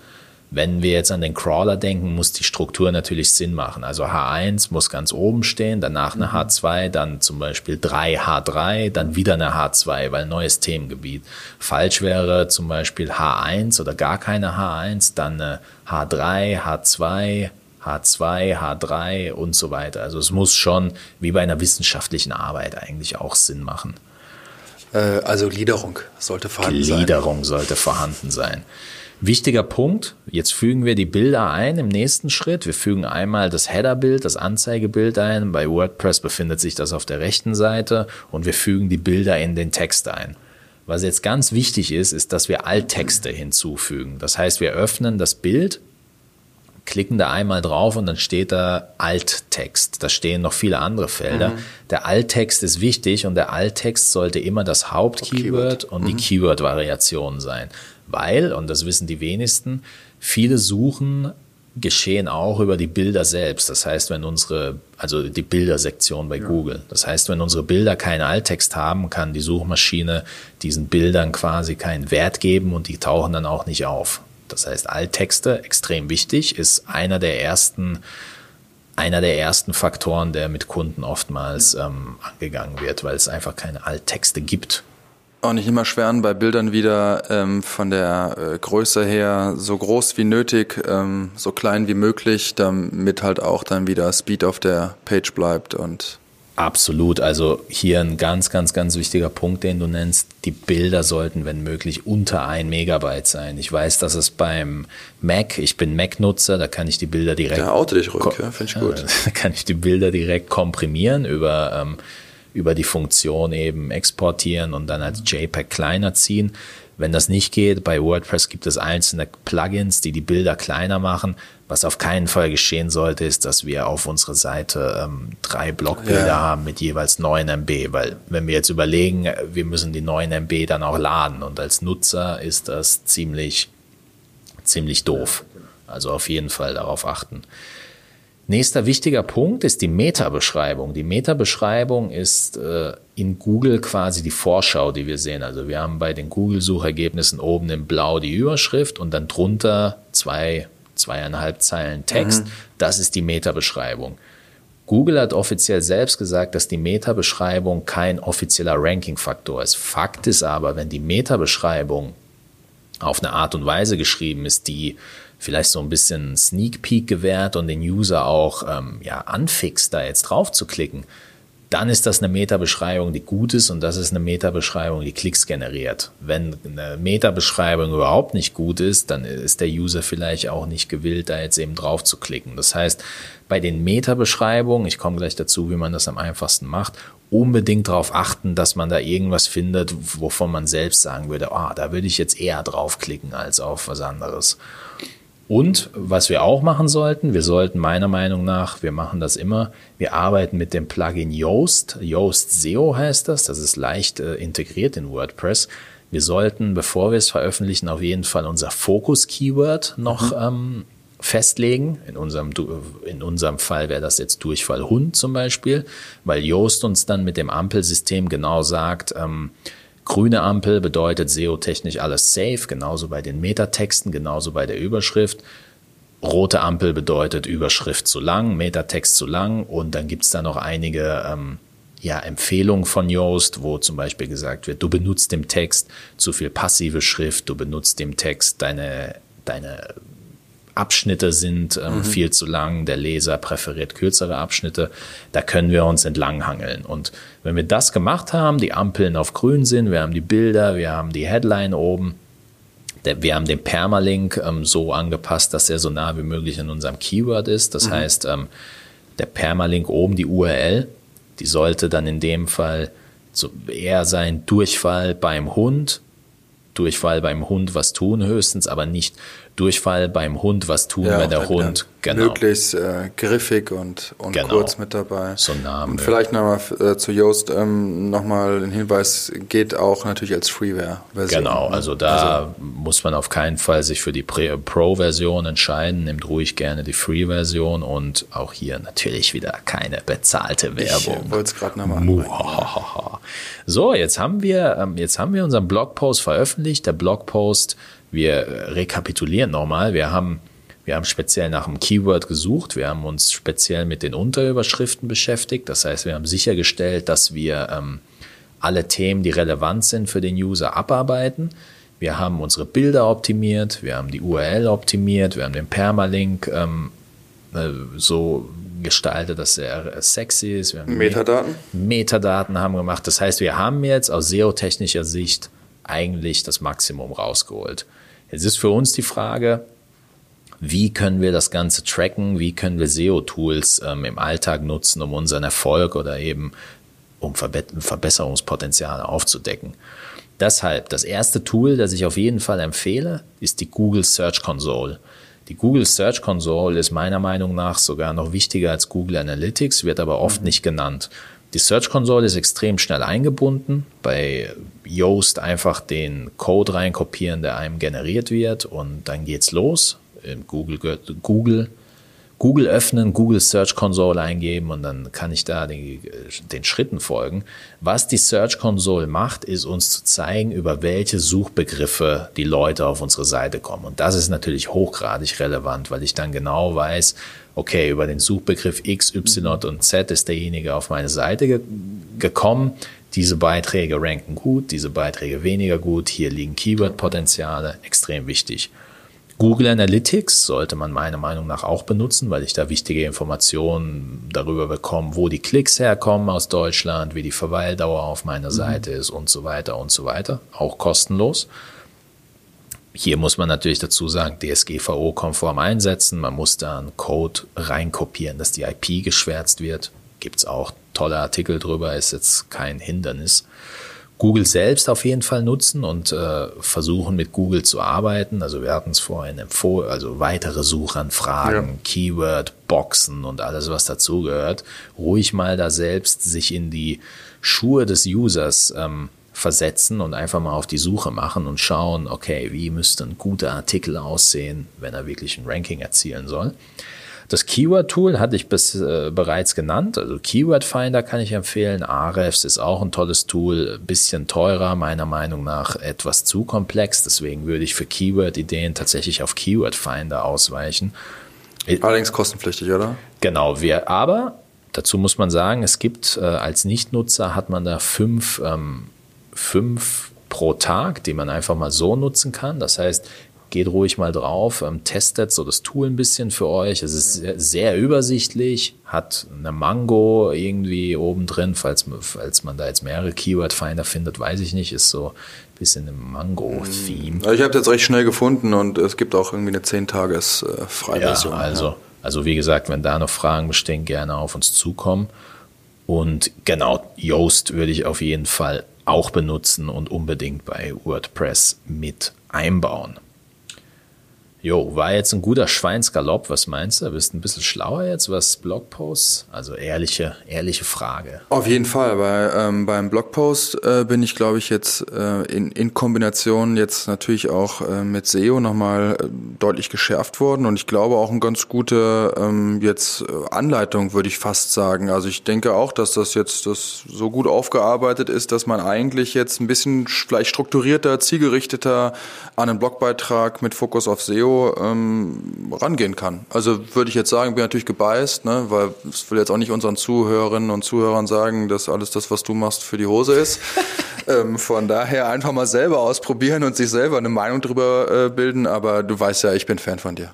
Wenn wir jetzt an den Crawler denken, muss die Struktur natürlich Sinn machen. Also H1 muss ganz oben stehen, danach eine H2, dann zum Beispiel 3 H3, dann wieder eine H2, weil neues Themengebiet. Falsch wäre zum Beispiel H1 oder gar keine H1, dann eine H3, H2, H2, H3 und so weiter. Also es muss schon wie bei einer wissenschaftlichen Arbeit eigentlich auch Sinn machen. Äh, also Gliederung sollte vorhanden sein. Gliederung sollte vorhanden sein. Wichtiger Punkt, jetzt fügen wir die Bilder ein im nächsten Schritt. Wir fügen einmal das Header-Bild, das Anzeigebild ein. Bei WordPress befindet sich das auf der rechten Seite und wir fügen die Bilder in den Text ein. Was jetzt ganz wichtig ist, ist, dass wir Alttexte hinzufügen. Das heißt, wir öffnen das Bild, klicken da einmal drauf und dann steht da Alttext. Da stehen noch viele andere Felder. Mhm. Der Alttext ist wichtig und der Alttext sollte immer das Hauptkeyword und die mhm. Keyword-Variation sein weil, und das wissen die wenigsten, viele Suchen geschehen auch über die Bilder selbst. Das heißt, wenn unsere, also die Bildersektion bei ja. Google. Das heißt, wenn unsere Bilder keinen Alttext haben, kann die Suchmaschine diesen Bildern quasi keinen Wert geben und die tauchen dann auch nicht auf. Das heißt, Alttexte, extrem wichtig, ist einer der ersten, einer der ersten Faktoren, der mit Kunden oftmals ähm, angegangen wird, weil es einfach keine Alttexte gibt auch nicht immer schweren, bei Bildern wieder ähm, von der äh, Größe her so groß wie nötig, ähm, so klein wie möglich, damit halt auch dann wieder Speed auf der Page bleibt und Absolut. Also hier ein ganz, ganz, ganz wichtiger Punkt, den du nennst. Die Bilder sollten, wenn möglich, unter ein Megabyte sein. Ich weiß, dass es beim Mac, ich bin Mac-Nutzer, da kann ich die Bilder direkt. Da auto dich ruhig, ja, finde ich gut. Da kann ich die Bilder direkt komprimieren über ähm, über die Funktion eben exportieren und dann als JPEG kleiner ziehen. Wenn das nicht geht, bei WordPress gibt es einzelne Plugins, die die Bilder kleiner machen. Was auf keinen Fall geschehen sollte, ist, dass wir auf unserer Seite ähm, drei Blockbilder ja. haben mit jeweils 9 MB, weil wenn wir jetzt überlegen, wir müssen die 9 MB dann auch laden und als Nutzer ist das ziemlich, ziemlich doof. Also auf jeden Fall darauf achten. Nächster wichtiger Punkt ist die Meta-Beschreibung. Die Meta-Beschreibung ist äh, in Google quasi die Vorschau, die wir sehen. Also wir haben bei den Google-Suchergebnissen oben in Blau die Überschrift und dann drunter zwei, zweieinhalb Zeilen Text. Mhm. Das ist die Meta-Beschreibung. Google hat offiziell selbst gesagt, dass die Meta-Beschreibung kein offizieller Ranking-Faktor ist. Fakt ist aber, wenn die Meta-Beschreibung auf eine Art und Weise geschrieben ist, die vielleicht so ein bisschen Sneak Peek gewährt und den User auch ähm, ja, anfixt, da jetzt drauf zu klicken, dann ist das eine Meta-Beschreibung, die gut ist und das ist eine Meta-Beschreibung, die Klicks generiert. Wenn eine Meta-Beschreibung überhaupt nicht gut ist, dann ist der User vielleicht auch nicht gewillt, da jetzt eben drauf zu klicken. Das heißt, bei den Meta-Beschreibungen, ich komme gleich dazu, wie man das am einfachsten macht, unbedingt darauf achten, dass man da irgendwas findet, wovon man selbst sagen würde, ah, oh, da würde ich jetzt eher draufklicken als auf was anderes. Und was wir auch machen sollten, wir sollten meiner Meinung nach, wir machen das immer, wir arbeiten mit dem Plugin Yoast. Yoast SEO heißt das, das ist leicht äh, integriert in WordPress. Wir sollten, bevor wir es veröffentlichen, auf jeden Fall unser Fokus-Keyword noch mhm. ähm, festlegen. In unserem, in unserem Fall wäre das jetzt Durchfall Hund zum Beispiel, weil Yoast uns dann mit dem Ampelsystem genau sagt, ähm, Grüne Ampel bedeutet SEO-technisch alles safe, genauso bei den Metatexten, genauso bei der Überschrift. Rote Ampel bedeutet Überschrift zu lang, Metatext zu lang und dann gibt's da noch einige ähm, ja, Empfehlungen von Yoast, wo zum Beispiel gesagt wird, du benutzt im Text zu viel passive Schrift, du benutzt im Text deine, deine Abschnitte sind ähm, mhm. viel zu lang, der Leser präferiert kürzere Abschnitte, da können wir uns entlanghangeln. Und wenn wir das gemacht haben, die Ampeln auf grün sind, wir haben die Bilder, wir haben die Headline oben, der, wir haben den Permalink ähm, so angepasst, dass er so nah wie möglich in unserem Keyword ist. Das mhm. heißt, ähm, der Permalink oben, die URL, die sollte dann in dem Fall so eher sein Durchfall beim Hund, Durchfall beim Hund was tun höchstens, aber nicht Durchfall beim Hund was tun, ja, wenn der Hund genau. möglichst äh, griffig und, und genau. kurz mit dabei. So Namen. Und vielleicht nochmal äh, zu Yoast ähm, nochmal ein Hinweis, geht auch natürlich als Freeware-Version. Genau, also da also, muss man auf keinen Fall sich für die Pro-Version entscheiden, nimmt ruhig gerne die Free-Version und auch hier natürlich wieder keine bezahlte Werbung. Ich wollte es gerade nochmal So, jetzt haben wir, ähm, jetzt haben wir unseren Blogpost veröffentlicht. Der Blogpost wir rekapitulieren nochmal. Wir haben, wir haben speziell nach einem Keyword gesucht. Wir haben uns speziell mit den Unterüberschriften beschäftigt. Das heißt, wir haben sichergestellt, dass wir ähm, alle Themen, die relevant sind für den User, abarbeiten. Wir haben unsere Bilder optimiert, wir haben die URL optimiert, wir haben den Permalink ähm, äh, so gestaltet, dass er sexy ist. Metadaten? Metadaten haben gemacht. Das heißt, wir haben jetzt aus SEO-technischer Sicht eigentlich das Maximum rausgeholt. Jetzt ist für uns die Frage, wie können wir das Ganze tracken, wie können wir SEO-Tools ähm, im Alltag nutzen, um unseren Erfolg oder eben um Verbe Verbesserungspotenziale aufzudecken. Deshalb, das erste Tool, das ich auf jeden Fall empfehle, ist die Google Search Console. Die Google Search Console ist meiner Meinung nach sogar noch wichtiger als Google Analytics, wird aber oft nicht genannt. Die Search Console ist extrem schnell eingebunden. Bei Yoast einfach den Code reinkopieren, der einem generiert wird und dann geht's los. Google, Google, Google öffnen, Google Search Console eingeben und dann kann ich da den, den Schritten folgen. Was die Search Console macht, ist uns zu zeigen, über welche Suchbegriffe die Leute auf unsere Seite kommen. Und das ist natürlich hochgradig relevant, weil ich dann genau weiß, okay, über den Suchbegriff X, Y und Z ist derjenige auf meine Seite ge gekommen. Diese Beiträge ranken gut, diese Beiträge weniger gut. Hier liegen Keyword-Potenziale, extrem wichtig. Google Analytics sollte man meiner Meinung nach auch benutzen, weil ich da wichtige Informationen darüber bekomme, wo die Klicks herkommen aus Deutschland, wie die Verweildauer auf meiner mhm. Seite ist und so weiter und so weiter. Auch kostenlos. Hier muss man natürlich dazu sagen, DSGVO-konform einsetzen. Man muss da einen Code reinkopieren, dass die IP geschwärzt wird. Gibt's auch tolle Artikel drüber, ist jetzt kein Hindernis. Google selbst auf jeden Fall nutzen und äh, versuchen mit Google zu arbeiten. Also wir hatten es vorhin empfohlen, also weitere Suchanfragen, ja. Keyword, Boxen und alles, was dazugehört. Ruhig mal da selbst sich in die Schuhe des Users ähm, versetzen und einfach mal auf die Suche machen und schauen, okay, wie müsste ein guter Artikel aussehen, wenn er wirklich ein Ranking erzielen soll. Das Keyword-Tool hatte ich bis, äh, bereits genannt. Also Keyword Finder kann ich empfehlen. Ahrefs ist auch ein tolles Tool. Bisschen teurer, meiner Meinung nach etwas zu komplex. Deswegen würde ich für Keyword-Ideen tatsächlich auf Keyword Finder ausweichen. Allerdings kostenpflichtig, oder? Genau. Wir, aber dazu muss man sagen, es gibt äh, als Nichtnutzer hat man da fünf ähm, fünf pro Tag, die man einfach mal so nutzen kann. Das heißt, geht ruhig mal drauf, ähm, testet so das Tool ein bisschen für euch. Es ist sehr, sehr übersichtlich, hat eine Mango irgendwie oben drin, falls, falls man da jetzt mehrere Keyword-Finder findet, weiß ich nicht, ist so ein bisschen ein Mango-Theme. Also ich habe es jetzt recht schnell gefunden und es gibt auch irgendwie eine 10-Tages-Freiversion. Ja, also, also wie gesagt, wenn da noch Fragen bestehen, gerne auf uns zukommen. Und genau, Yoast würde ich auf jeden Fall auch benutzen und unbedingt bei WordPress mit einbauen. Jo, war jetzt ein guter Schweinsgalopp. Was meinst du? Bist du ein bisschen schlauer jetzt, was Blogposts? Also ehrliche, ehrliche Frage. Auf jeden Fall. Bei, ähm, beim Blogpost äh, bin ich, glaube ich, jetzt äh, in, in Kombination jetzt natürlich auch äh, mit SEO nochmal äh, deutlich geschärft worden. Und ich glaube auch eine ganz gute ähm, jetzt äh, Anleitung, würde ich fast sagen. Also ich denke auch, dass das jetzt das so gut aufgearbeitet ist, dass man eigentlich jetzt ein bisschen vielleicht strukturierter, zielgerichteter an einen Blogbeitrag mit Fokus auf SEO Ähm, rangehen kann. Also würde ich jetzt sagen, bin natürlich gebeißt, ne, weil ich will jetzt auch nicht unseren Zuhörerinnen und Zuhörern sagen, dass alles das, was du machst, für die Hose ist. ähm, von daher einfach mal selber ausprobieren und sich selber eine Meinung drüber äh, bilden. Aber du weißt ja, ich bin Fan von dir.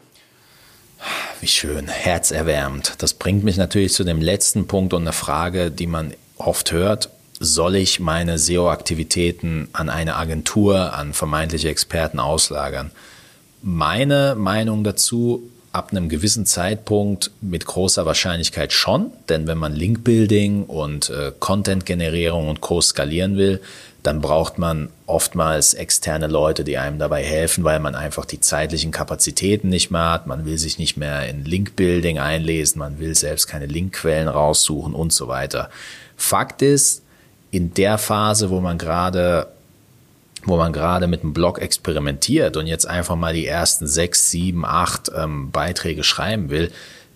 Wie schön, herzerwärmend. Das bringt mich natürlich zu dem letzten Punkt und einer Frage, die man oft hört. Soll ich meine SEO-Aktivitäten an eine Agentur, an vermeintliche Experten auslagern? Meine Meinung dazu, ab einem gewissen Zeitpunkt mit großer Wahrscheinlichkeit schon, denn wenn man Link-Building und äh, Content-Generierung und Co. skalieren will, dann braucht man oftmals externe Leute, die einem dabei helfen, weil man einfach die zeitlichen Kapazitäten nicht mehr hat. Man will sich nicht mehr in Link-Building einlesen, man will selbst keine Linkquellen raussuchen und so weiter. Fakt ist, in der Phase, wo man gerade wo man gerade mit dem Blog experimentiert und jetzt einfach mal die ersten sechs, sieben, acht ähm, Beiträge schreiben will,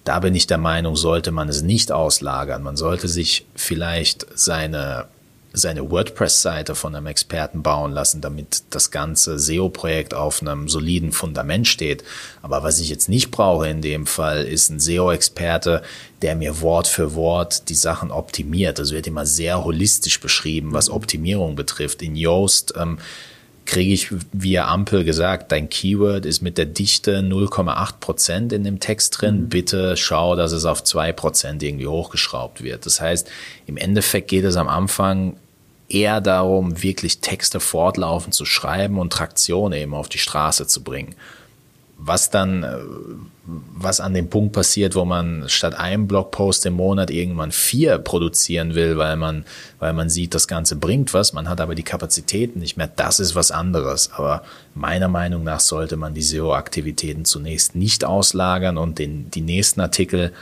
da bin ich der Meinung, sollte man es nicht auslagern. Man sollte sich vielleicht seine seine WordPress-Seite von einem Experten bauen lassen, damit das ganze SEO-Projekt auf einem soliden Fundament steht. Aber was ich jetzt nicht brauche in dem Fall, ist ein SEO-Experte, der mir Wort für Wort die Sachen optimiert. Das wird immer sehr holistisch beschrieben, was Optimierung betrifft. In Yoast ähm, kriege ich via Ampel gesagt, dein Keyword ist mit der Dichte 0,8 Prozent in dem Text drin. Mhm. Bitte schau, dass es auf zwei Prozent irgendwie hochgeschraubt wird. Das heißt, im Endeffekt geht es am Anfang eher darum, wirklich Texte fortlaufend zu schreiben und Traktion eben auf die Straße zu bringen. Was dann, äh, was an dem Punkt passiert, wo man statt einem Blogpost im Monat irgendwann vier produzieren will, weil man, weil man sieht, das Ganze bringt was, man hat aber die Kapazitäten nicht mehr, das ist was anderes. Aber meiner Meinung nach sollte man die SEO-Aktivitäten zunächst nicht auslagern und den, die nächsten Artikel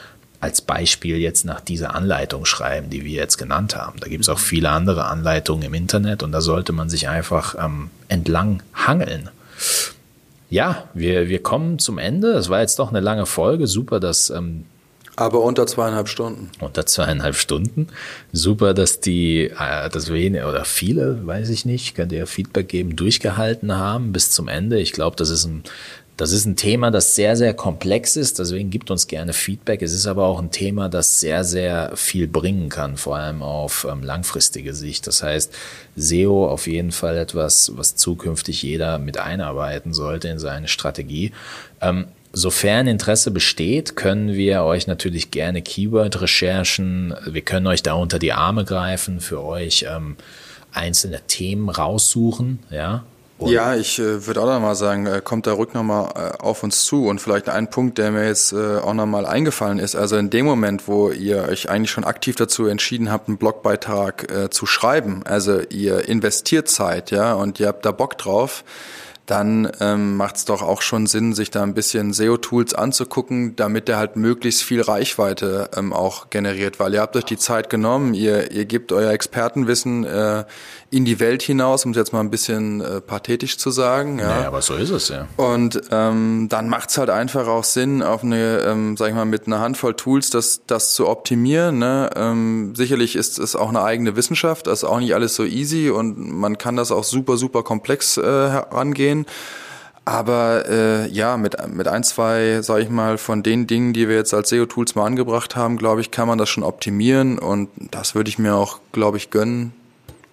als Beispiel jetzt nach dieser Anleitung schreiben, die wir jetzt genannt haben. Da gibt es auch viele andere Anleitungen im Internet und da sollte man sich einfach ähm, entlang hangeln. Ja, wir, wir kommen zum Ende. Es war jetzt doch eine lange Folge. Super, dass. Ähm, aber unter zweieinhalb Stunden. Unter zweieinhalb Stunden. Super, dass die, äh, dass wenige oder viele, weiß ich nicht, könnt ihr Feedback geben, durchgehalten haben bis zum Ende. Ich glaube, das ist ein das ist ein Thema, das sehr, sehr komplex ist, deswegen gibt uns gerne Feedback. Es ist aber auch ein Thema, das sehr, sehr viel bringen kann, vor allem auf ähm, langfristige Sicht. Das heißt, SEO auf jeden Fall etwas, was zukünftig jeder mit einarbeiten sollte in seine Strategie. Ähm, Sofern Interesse besteht, können wir euch natürlich gerne Keyword-Recherchen, wir können euch da unter die Arme greifen, für euch ähm, einzelne Themen raussuchen, ja, und ja, ich äh, würde auch noch mal sagen, äh, kommt der Rück noch mal äh, auf uns zu und vielleicht ein Punkt, der mir jetzt äh, auch noch mal eingefallen ist. Also in dem Moment, wo ihr euch eigentlich schon aktiv dazu entschieden habt, einen Blogbeitrag äh, zu schreiben, also ihr investiert Zeit, ja, und ihr habt da Bock drauf, dann ähm, macht es doch auch schon Sinn, sich da ein bisschen SEO-Tools anzugucken, damit der halt möglichst viel Reichweite ähm, auch generiert, weil ihr habt euch die Zeit genommen, ihr, ihr gebt euer Expertenwissen äh, in die Welt hinaus, um es jetzt mal ein bisschen äh, pathetisch zu sagen. Ja, naja, aber so ist es ja. Und ähm, dann macht es halt einfach auch Sinn, auf eine, ähm, sag ich mal, mit einer Handvoll Tools das, das zu optimieren. Ne? Ähm, sicherlich ist es auch eine eigene Wissenschaft, das ist auch nicht alles so easy und man kann das auch super, super komplex äh, herangehen. Aber äh, ja, mit, mit ein, zwei, sage ich mal, von den Dingen, die wir jetzt als SEO-Tools mal angebracht haben, glaube ich, kann man das schon optimieren. Und das würde ich mir auch, glaube ich, gönnen,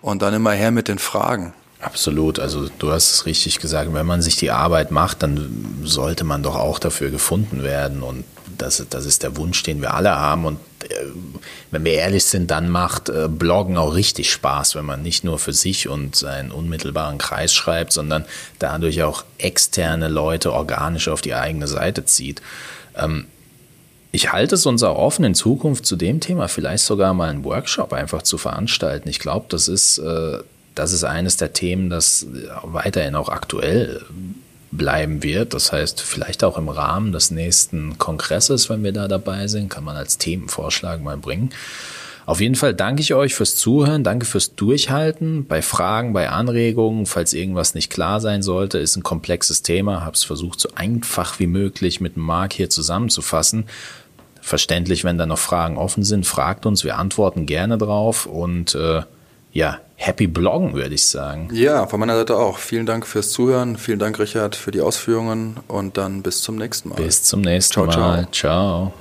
und dann immer her mit den Fragen. Absolut, also du hast es richtig gesagt, wenn man sich die Arbeit macht, dann sollte man doch auch dafür gefunden werden. Und das, das ist der Wunsch, den wir alle haben. Und wenn wir ehrlich sind, dann macht äh, Bloggen auch richtig Spaß, wenn man nicht nur für sich und seinen unmittelbaren Kreis schreibt, sondern dadurch auch externe Leute organisch auf die eigene Seite zieht. Ähm, ich halte es uns auch offen, in Zukunft zu dem Thema vielleicht sogar mal einen Workshop einfach zu veranstalten. Ich glaube, das ist, äh, das ist eines der Themen, das weiterhin auch aktuell bleiben wird. Das heißt, vielleicht auch im Rahmen des nächsten Kongresses, wenn wir da dabei sind, kann man als Themenvorschlag mal bringen. Auf jeden Fall danke ich euch fürs Zuhören, danke fürs Durchhalten. Bei Fragen, bei Anregungen, falls irgendwas nicht klar sein sollte, ist ein komplexes Thema. Habe es versucht, so einfach wie möglich mit Marc hier zusammenzufassen. Verständlich, wenn da noch Fragen offen sind, fragt uns, wir antworten gerne drauf und äh, ja, happy Bloggen, würde ich sagen. Ja, von meiner Seite auch. Vielen Dank fürs Zuhören. Vielen Dank, Richard, für die Ausführungen und dann bis zum nächsten Mal. Bis zum nächsten ciao, Mal. ciao. ciao.